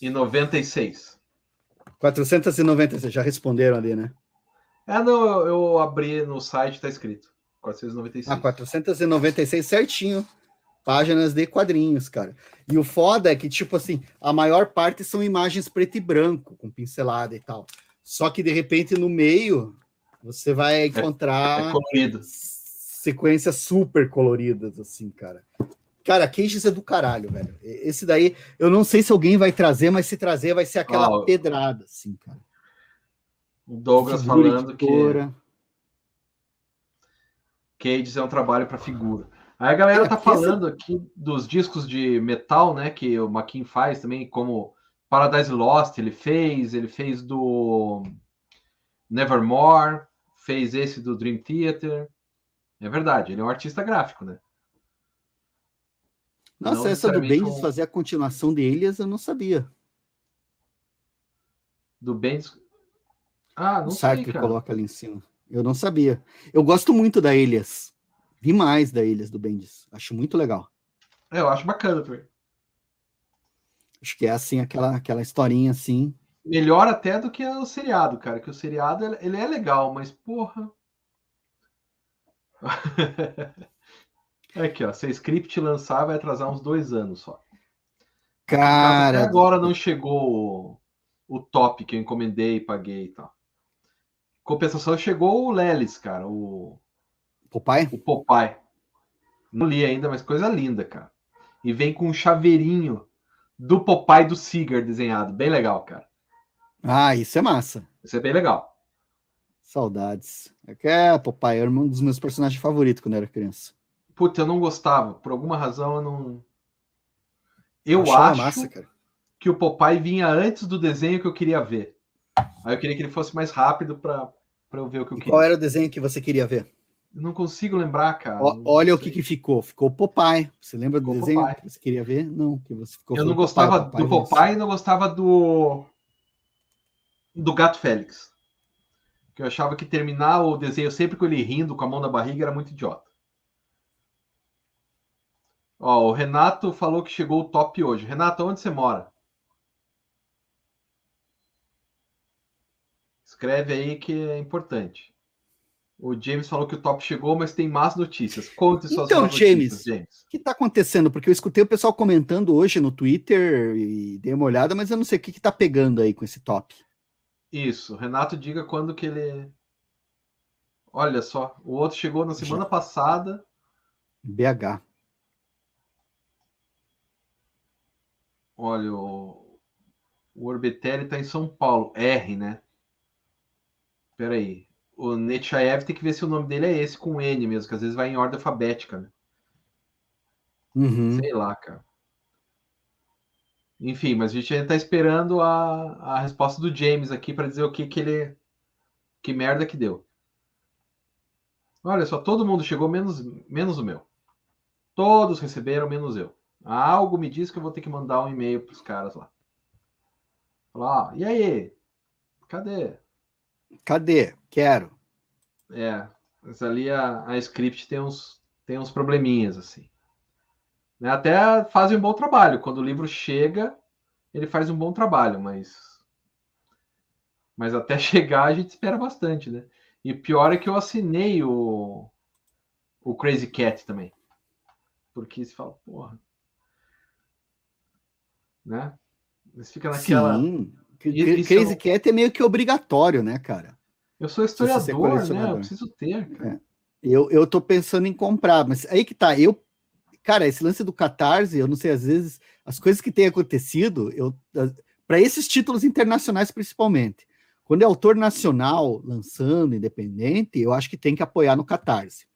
B: e 96.
A: 496, já responderam ali, né?
B: É, não, eu, eu abri no site, tá escrito. 496.
A: Ah, 496 certinho. Páginas de quadrinhos, cara. E o foda é que, tipo assim, a maior parte são imagens preto e branco, com pincelada e tal. Só que, de repente, no meio, você vai encontrar
B: é, é
A: sequências super coloridas, assim, cara. Cara, Cages é do caralho, velho. Esse daí, eu não sei se alguém vai trazer, mas se trazer, vai ser aquela oh, pedrada, assim, cara.
B: O Douglas figura falando editora. que Cages é um trabalho para figura. Aí a galera é, tá falando essa... aqui dos discos de metal, né, que o Maquin faz também, como Paradise Lost, ele fez, ele fez do Nevermore, fez esse do Dream Theater. É verdade, ele é um artista gráfico, né?
A: Nossa, não essa do Bendis fazer a continuação de Elias, eu não sabia.
B: Do Bendis? Ah, não o
A: sei, que coloca ali em cima. Eu não sabia. Eu gosto muito da Elias. Demais da Elias do Bendis. Acho muito legal.
B: É, eu acho bacana também.
A: Acho que é assim, aquela, aquela historinha assim.
B: Melhor até do que o seriado, cara. Que o seriado ele é legal, mas porra. Aqui, ó. Se a script lançar, vai atrasar uns dois anos só.
A: Cara.
B: Até agora não chegou o, o top que eu encomendei, paguei e tal. Compensação chegou o Lelis, cara. O
A: Popeye?
B: O Popeye. Não li ainda, mas coisa linda, cara. E vem com um chaveirinho do Popeye do Seager desenhado. Bem legal, cara.
A: Ah, isso é massa.
B: Isso é bem legal.
A: Saudades. É que é Popeye era um dos meus personagens favoritos quando eu era criança.
B: Putz, eu não gostava. Por alguma razão eu não. Eu acho massa, que o Popeye vinha antes do desenho que eu queria ver. Aí eu queria que ele fosse mais rápido para eu ver o que eu
A: e
B: queria.
A: Qual era o desenho que você queria ver?
B: Eu não consigo lembrar, cara.
A: O, olha o que, que ficou. Ficou Popeye. Você lembra ficou do desenho Popeye. que você queria ver? Não, que você ficou.
B: Eu não gostava Popeye, do Popeye e não gostava do do Gato Félix. Que eu achava que terminar o desenho sempre com ele rindo com a mão na barriga era muito idiota. Ó, o Renato falou que chegou o top hoje. Renato, onde você mora? Escreve aí que é importante. O James falou que o top chegou, mas tem más notícias. Conte suas
A: então, James, notícias, James. O que está acontecendo? Porque eu escutei o pessoal comentando hoje no Twitter e dei uma olhada, mas eu não sei o que está pegando aí com esse top.
B: Isso. Renato, diga quando que ele. Olha só, o outro chegou na semana Já. passada.
A: BH.
B: Olha, o, o Orbitelli está em São Paulo. R, né? Espera aí. O Netchaev tem que ver se o nome dele é esse com N mesmo, que às vezes vai em ordem alfabética, né?
A: Uhum.
B: Sei lá, cara. Enfim, mas a gente ainda tá esperando a, a resposta do James aqui para dizer o que que ele. Que merda que deu. Olha só, todo mundo chegou, menos, menos o meu. Todos receberam, menos eu. Algo me diz que eu vou ter que mandar um e-mail para os caras lá. Falar, ó, e aí? Cadê?
A: Cadê? Quero.
B: É, mas ali a, a script tem uns, tem uns probleminhas, assim. Né? Até fazem um bom trabalho. Quando o livro chega, ele faz um bom trabalho, mas. Mas até chegar a gente espera bastante, né? E pior é que eu assinei o, o Crazy Cat também. Porque se fala, porra, né? Mas fica naquela.
A: Sim. Crazy Cat é meio que obrigatório, né, cara?
B: Eu sou historiador, né? Eu preciso ter. É.
A: Eu, eu tô pensando em comprar, mas aí que tá. Eu, cara, esse lance do Catarse, eu não sei, às vezes, as coisas que têm acontecido, eu para esses títulos internacionais principalmente. Quando é autor nacional lançando, independente, eu acho que tem que apoiar no Catarse.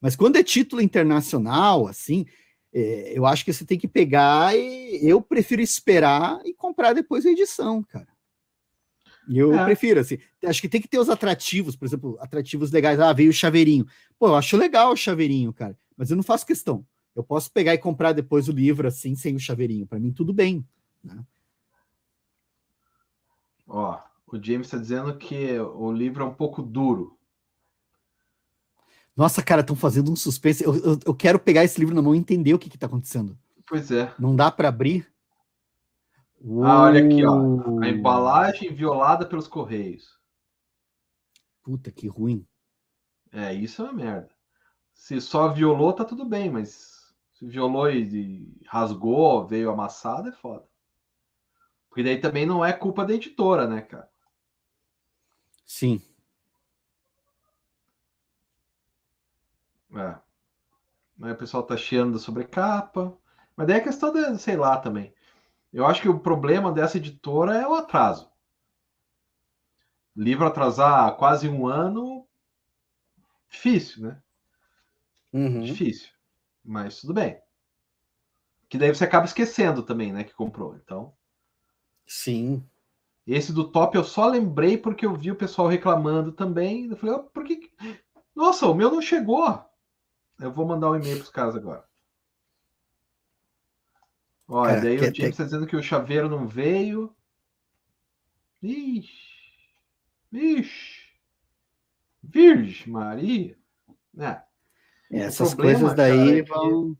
A: Mas quando é título internacional, assim, é, eu acho que você tem que pegar e eu prefiro esperar e comprar depois a edição, cara. Eu é. prefiro, assim. Acho que tem que ter os atrativos, por exemplo, atrativos legais. Ah, veio o chaveirinho. Pô, eu acho legal o chaveirinho, cara. Mas eu não faço questão. Eu posso pegar e comprar depois o livro assim, sem o chaveirinho. Para mim, tudo bem. Né?
B: Ó, o James está dizendo que o livro é um pouco duro.
A: Nossa, cara, estão fazendo um suspense. Eu, eu, eu, quero pegar esse livro na mão e entender o que está acontecendo.
B: Pois é.
A: Não dá para abrir?
B: Ah, olha aqui, ó. A embalagem violada pelos Correios.
A: Puta, que ruim.
B: É, isso é uma merda. Se só violou, tá tudo bem, mas se violou e, e rasgou, veio amassado, é foda. Porque daí também não é culpa da editora, né, cara?
A: Sim.
B: É. Aí o pessoal tá chiando sobre capa. Mas daí é questão de, sei lá, também. Eu acho que o problema dessa editora é o atraso. Livro atrasar quase um ano, difícil, né? Uhum. Difícil. Mas tudo bem. Que daí você acaba esquecendo também, né? Que comprou. Então.
A: Sim.
B: Esse do top eu só lembrei porque eu vi o pessoal reclamando também. Eu falei, oh, por que. Nossa, o meu não chegou. Eu vou mandar um e-mail para os caras agora. Olha, daí o James está dizendo que o chaveiro não veio. Ixi. Ixi. Virgem Maria.
A: É. Essas coisas daí cara, é vão.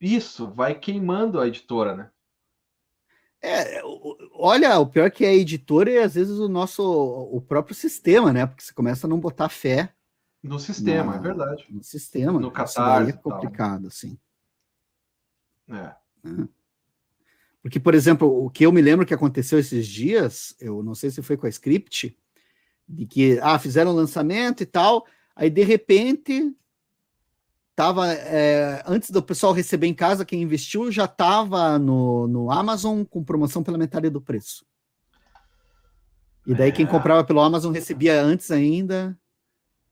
B: Isso, vai queimando a editora, né?
A: É, olha, o pior que é a editora e às vezes o nosso o próprio sistema, né? Porque você começa a não botar fé
B: no sistema, na, é verdade.
A: No sistema.
B: No catarse.
A: é complicado, assim.
B: É.
A: Né? Porque, por exemplo, o que eu me lembro que aconteceu esses dias, eu não sei se foi com a script, de que ah, fizeram o lançamento e tal, aí de repente tava é, antes do pessoal receber em casa, quem investiu já estava no, no Amazon com promoção pela metade do preço. E daí é. quem comprava pelo Amazon recebia antes ainda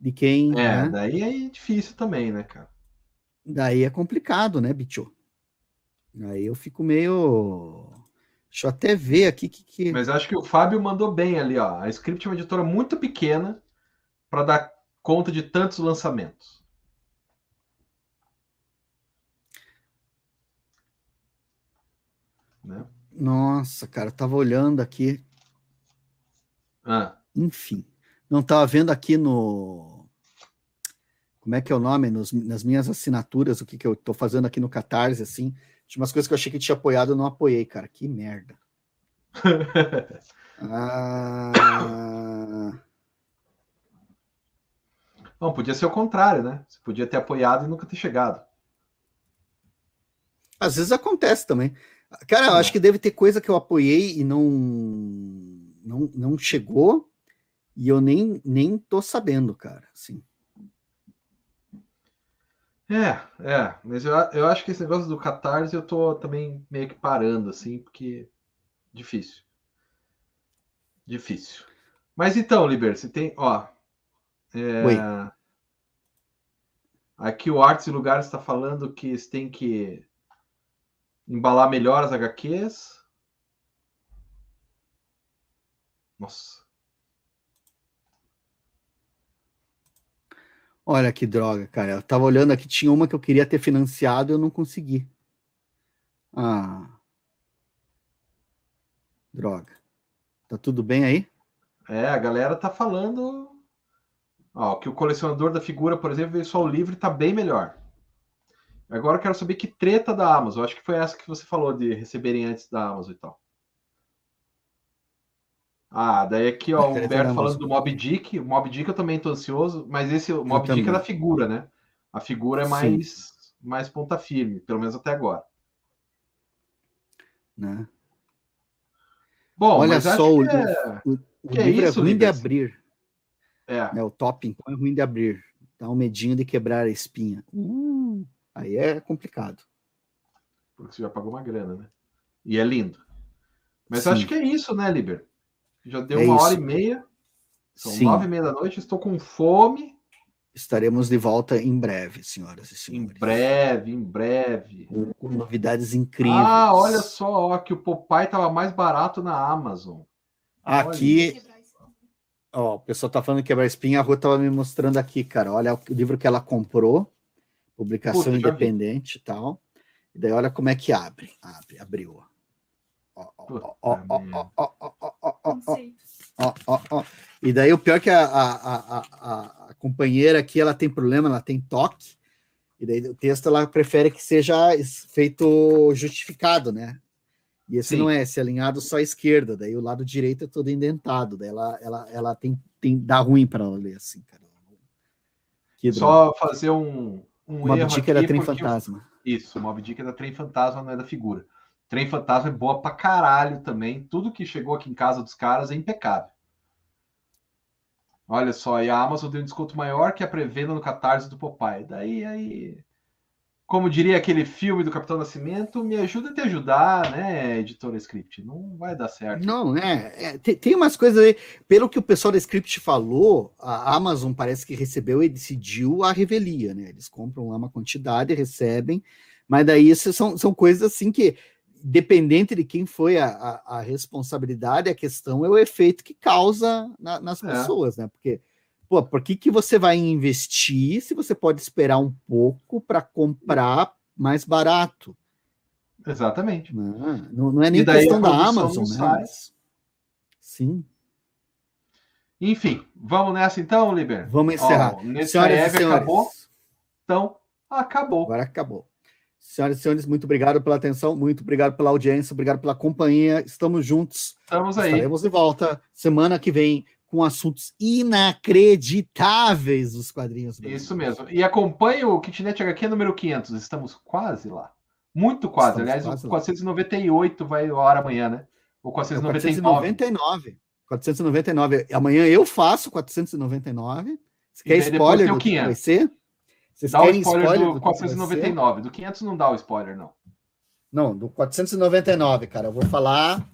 A: de quem.
B: É, né? daí é difícil também, né, cara?
A: Daí é complicado, né, bicho? Aí eu fico meio. Deixa eu até ver aqui que, que.
B: Mas acho que o Fábio mandou bem ali, ó. A Script é uma editora muito pequena para dar conta de tantos lançamentos.
A: Né? Nossa, cara, eu tava olhando aqui.
B: Ah.
A: Enfim, não tava vendo aqui no. Como é que é o nome? Nos, nas minhas assinaturas, o que, que eu tô fazendo aqui no Catarse, assim. Tinha umas coisas que eu achei que tinha apoiado, eu não apoiei, cara. Que merda.
B: ah... Não, podia ser o contrário, né? Você podia ter apoiado e nunca ter chegado.
A: Às vezes acontece também. Cara, eu acho que deve ter coisa que eu apoiei e não não, não chegou e eu nem, nem tô sabendo, cara. Assim.
B: É, é, mas eu, eu acho que esse negócio do Catarse eu tô também meio que parando, assim, porque difícil. Difícil. Mas então, Liber, você tem, ó. É, Oi. Aqui o Artes e Lugares está falando que você tem que embalar melhor as HQs. Nossa.
A: Olha que droga, cara. Eu tava olhando aqui, tinha uma que eu queria ter financiado e eu não consegui. Ah. Droga. Tá tudo bem aí?
B: É, a galera tá falando ó, que o colecionador da figura, por exemplo, veio só o livro tá bem melhor. Agora eu quero saber que treta da Amazon. Acho que foi essa que você falou de receberem antes da Amazon e tal. Ah, daí aqui, ó, o Humberto falando do Mob Dick. O Mob Dick eu também tô ansioso, mas esse o Mob Dick é da figura, né? A figura é mais, mais ponta firme, pelo menos até agora.
A: Né? Bom, olha só, o, é... o, o, o livro é, isso, é ruim de abrir.
B: É.
A: é. O top então é ruim de abrir. Dá um medinho de quebrar a espinha. Uh. Aí é complicado.
B: Porque você já pagou uma grana, né? E é lindo. Mas Sim. acho que é isso, né, Liber? Já deu é uma isso. hora e meia. São Sim. nove e meia da noite. Estou com fome.
A: Estaremos de volta em breve, senhoras e senhores.
B: Em breve, em breve.
A: Com, novidades incríveis.
B: Ah, olha só, ó, que o Popeye estava mais barato na Amazon.
A: Aqui, ó, o pessoal tá falando quebrar espinha, a Rua tava me mostrando aqui, cara. Olha o livro que ela comprou, publicação Puta, independente e tal. E daí olha como é que abre. Abre, abriu. Ó, ó, ó, ó, ó, ó, ó, ó, ó, ó, ó, ó. E daí o pior é que a, a, a, a, companheira aqui ela tem problema, ela tem toque. E daí o texto ela prefere que seja feito justificado, né? E esse Sim. não é, esse é alinhado só à esquerda, daí o lado direito é todo indentado, daí ela, ela, ela tem, tem dá ruim para ela ler assim, cara.
B: Que só fazer um, um
A: Mob Dick era trem fantasma.
B: Eu... Isso, Mob Dick é da trem fantasma, não é da figura. Trem fantasma é boa pra caralho também. Tudo que chegou aqui em casa dos caras é impecável. Olha só, e a Amazon tem um desconto maior que a pré-venda no Catarse do Popeye. Daí aí como diria aquele filme do Capitão Nascimento, me ajuda a te ajudar, né, editora Script? Não vai dar certo.
A: Não, né? É, tem, tem, umas coisas aí. Pelo que o pessoal da Script falou, a Amazon parece que recebeu e decidiu a revelia, né? Eles compram lá uma quantidade, recebem, mas daí são, são coisas assim que, dependente de quem foi a, a, a responsabilidade, a questão é o efeito que causa na, nas é. pessoas, né? Porque pô, por que, que você vai investir se você pode esperar um pouco para comprar mais barato?
B: Exatamente.
A: Não, não, não é nem questão da Amazon, né? Sim.
B: Enfim, vamos nessa então, Liber?
A: Vamos encerrar.
B: Ó, nesse Senhoras acabou. Então, acabou.
A: Agora acabou. Senhoras e senhores, muito obrigado pela atenção, muito obrigado pela audiência, obrigado pela companhia. Estamos juntos.
B: Estamos aí.
A: Estaremos de volta semana que vem com assuntos inacreditáveis dos quadrinhos.
B: Isso mesmo. E acompanhe o Kitnet HQ número 500. Estamos quase lá. Muito quase. Estamos Aliás, quase o 498 lá. vai ao ar amanhã, né? O 499.
A: 499. 499. Amanhã eu faço 499. Você quer spoiler do que vai ser?
B: Vocês dá o spoiler, spoiler do, do 499. Do 500 não dá o spoiler, não.
A: Não, do 499, cara. Eu vou falar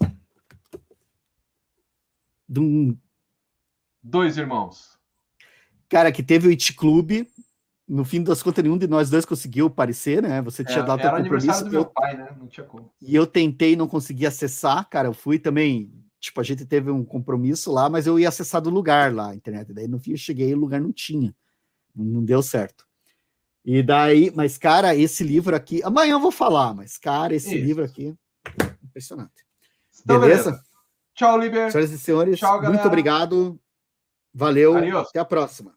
A: de um
B: Dois irmãos.
A: Cara, que teve o It Club. No fim das contas, nenhum de nós dois conseguiu aparecer, né? Você tinha é, dado
B: era aniversário do meu pai, né? Não tinha como.
A: E eu tentei não consegui acessar, cara. Eu fui também. Tipo, a gente teve um compromisso lá, mas eu ia acessar do lugar lá, a internet. Daí no fim eu cheguei e o lugar não tinha. Não deu certo. E daí, mas, cara, esse livro aqui. Amanhã eu vou falar, mas, cara, esse Isso. livro aqui. Impressionante.
B: Então, beleza? beleza? Tchau, Liber.
A: Senhoras e senhores, Tchau, muito obrigado. Valeu, Adiós. até a próxima.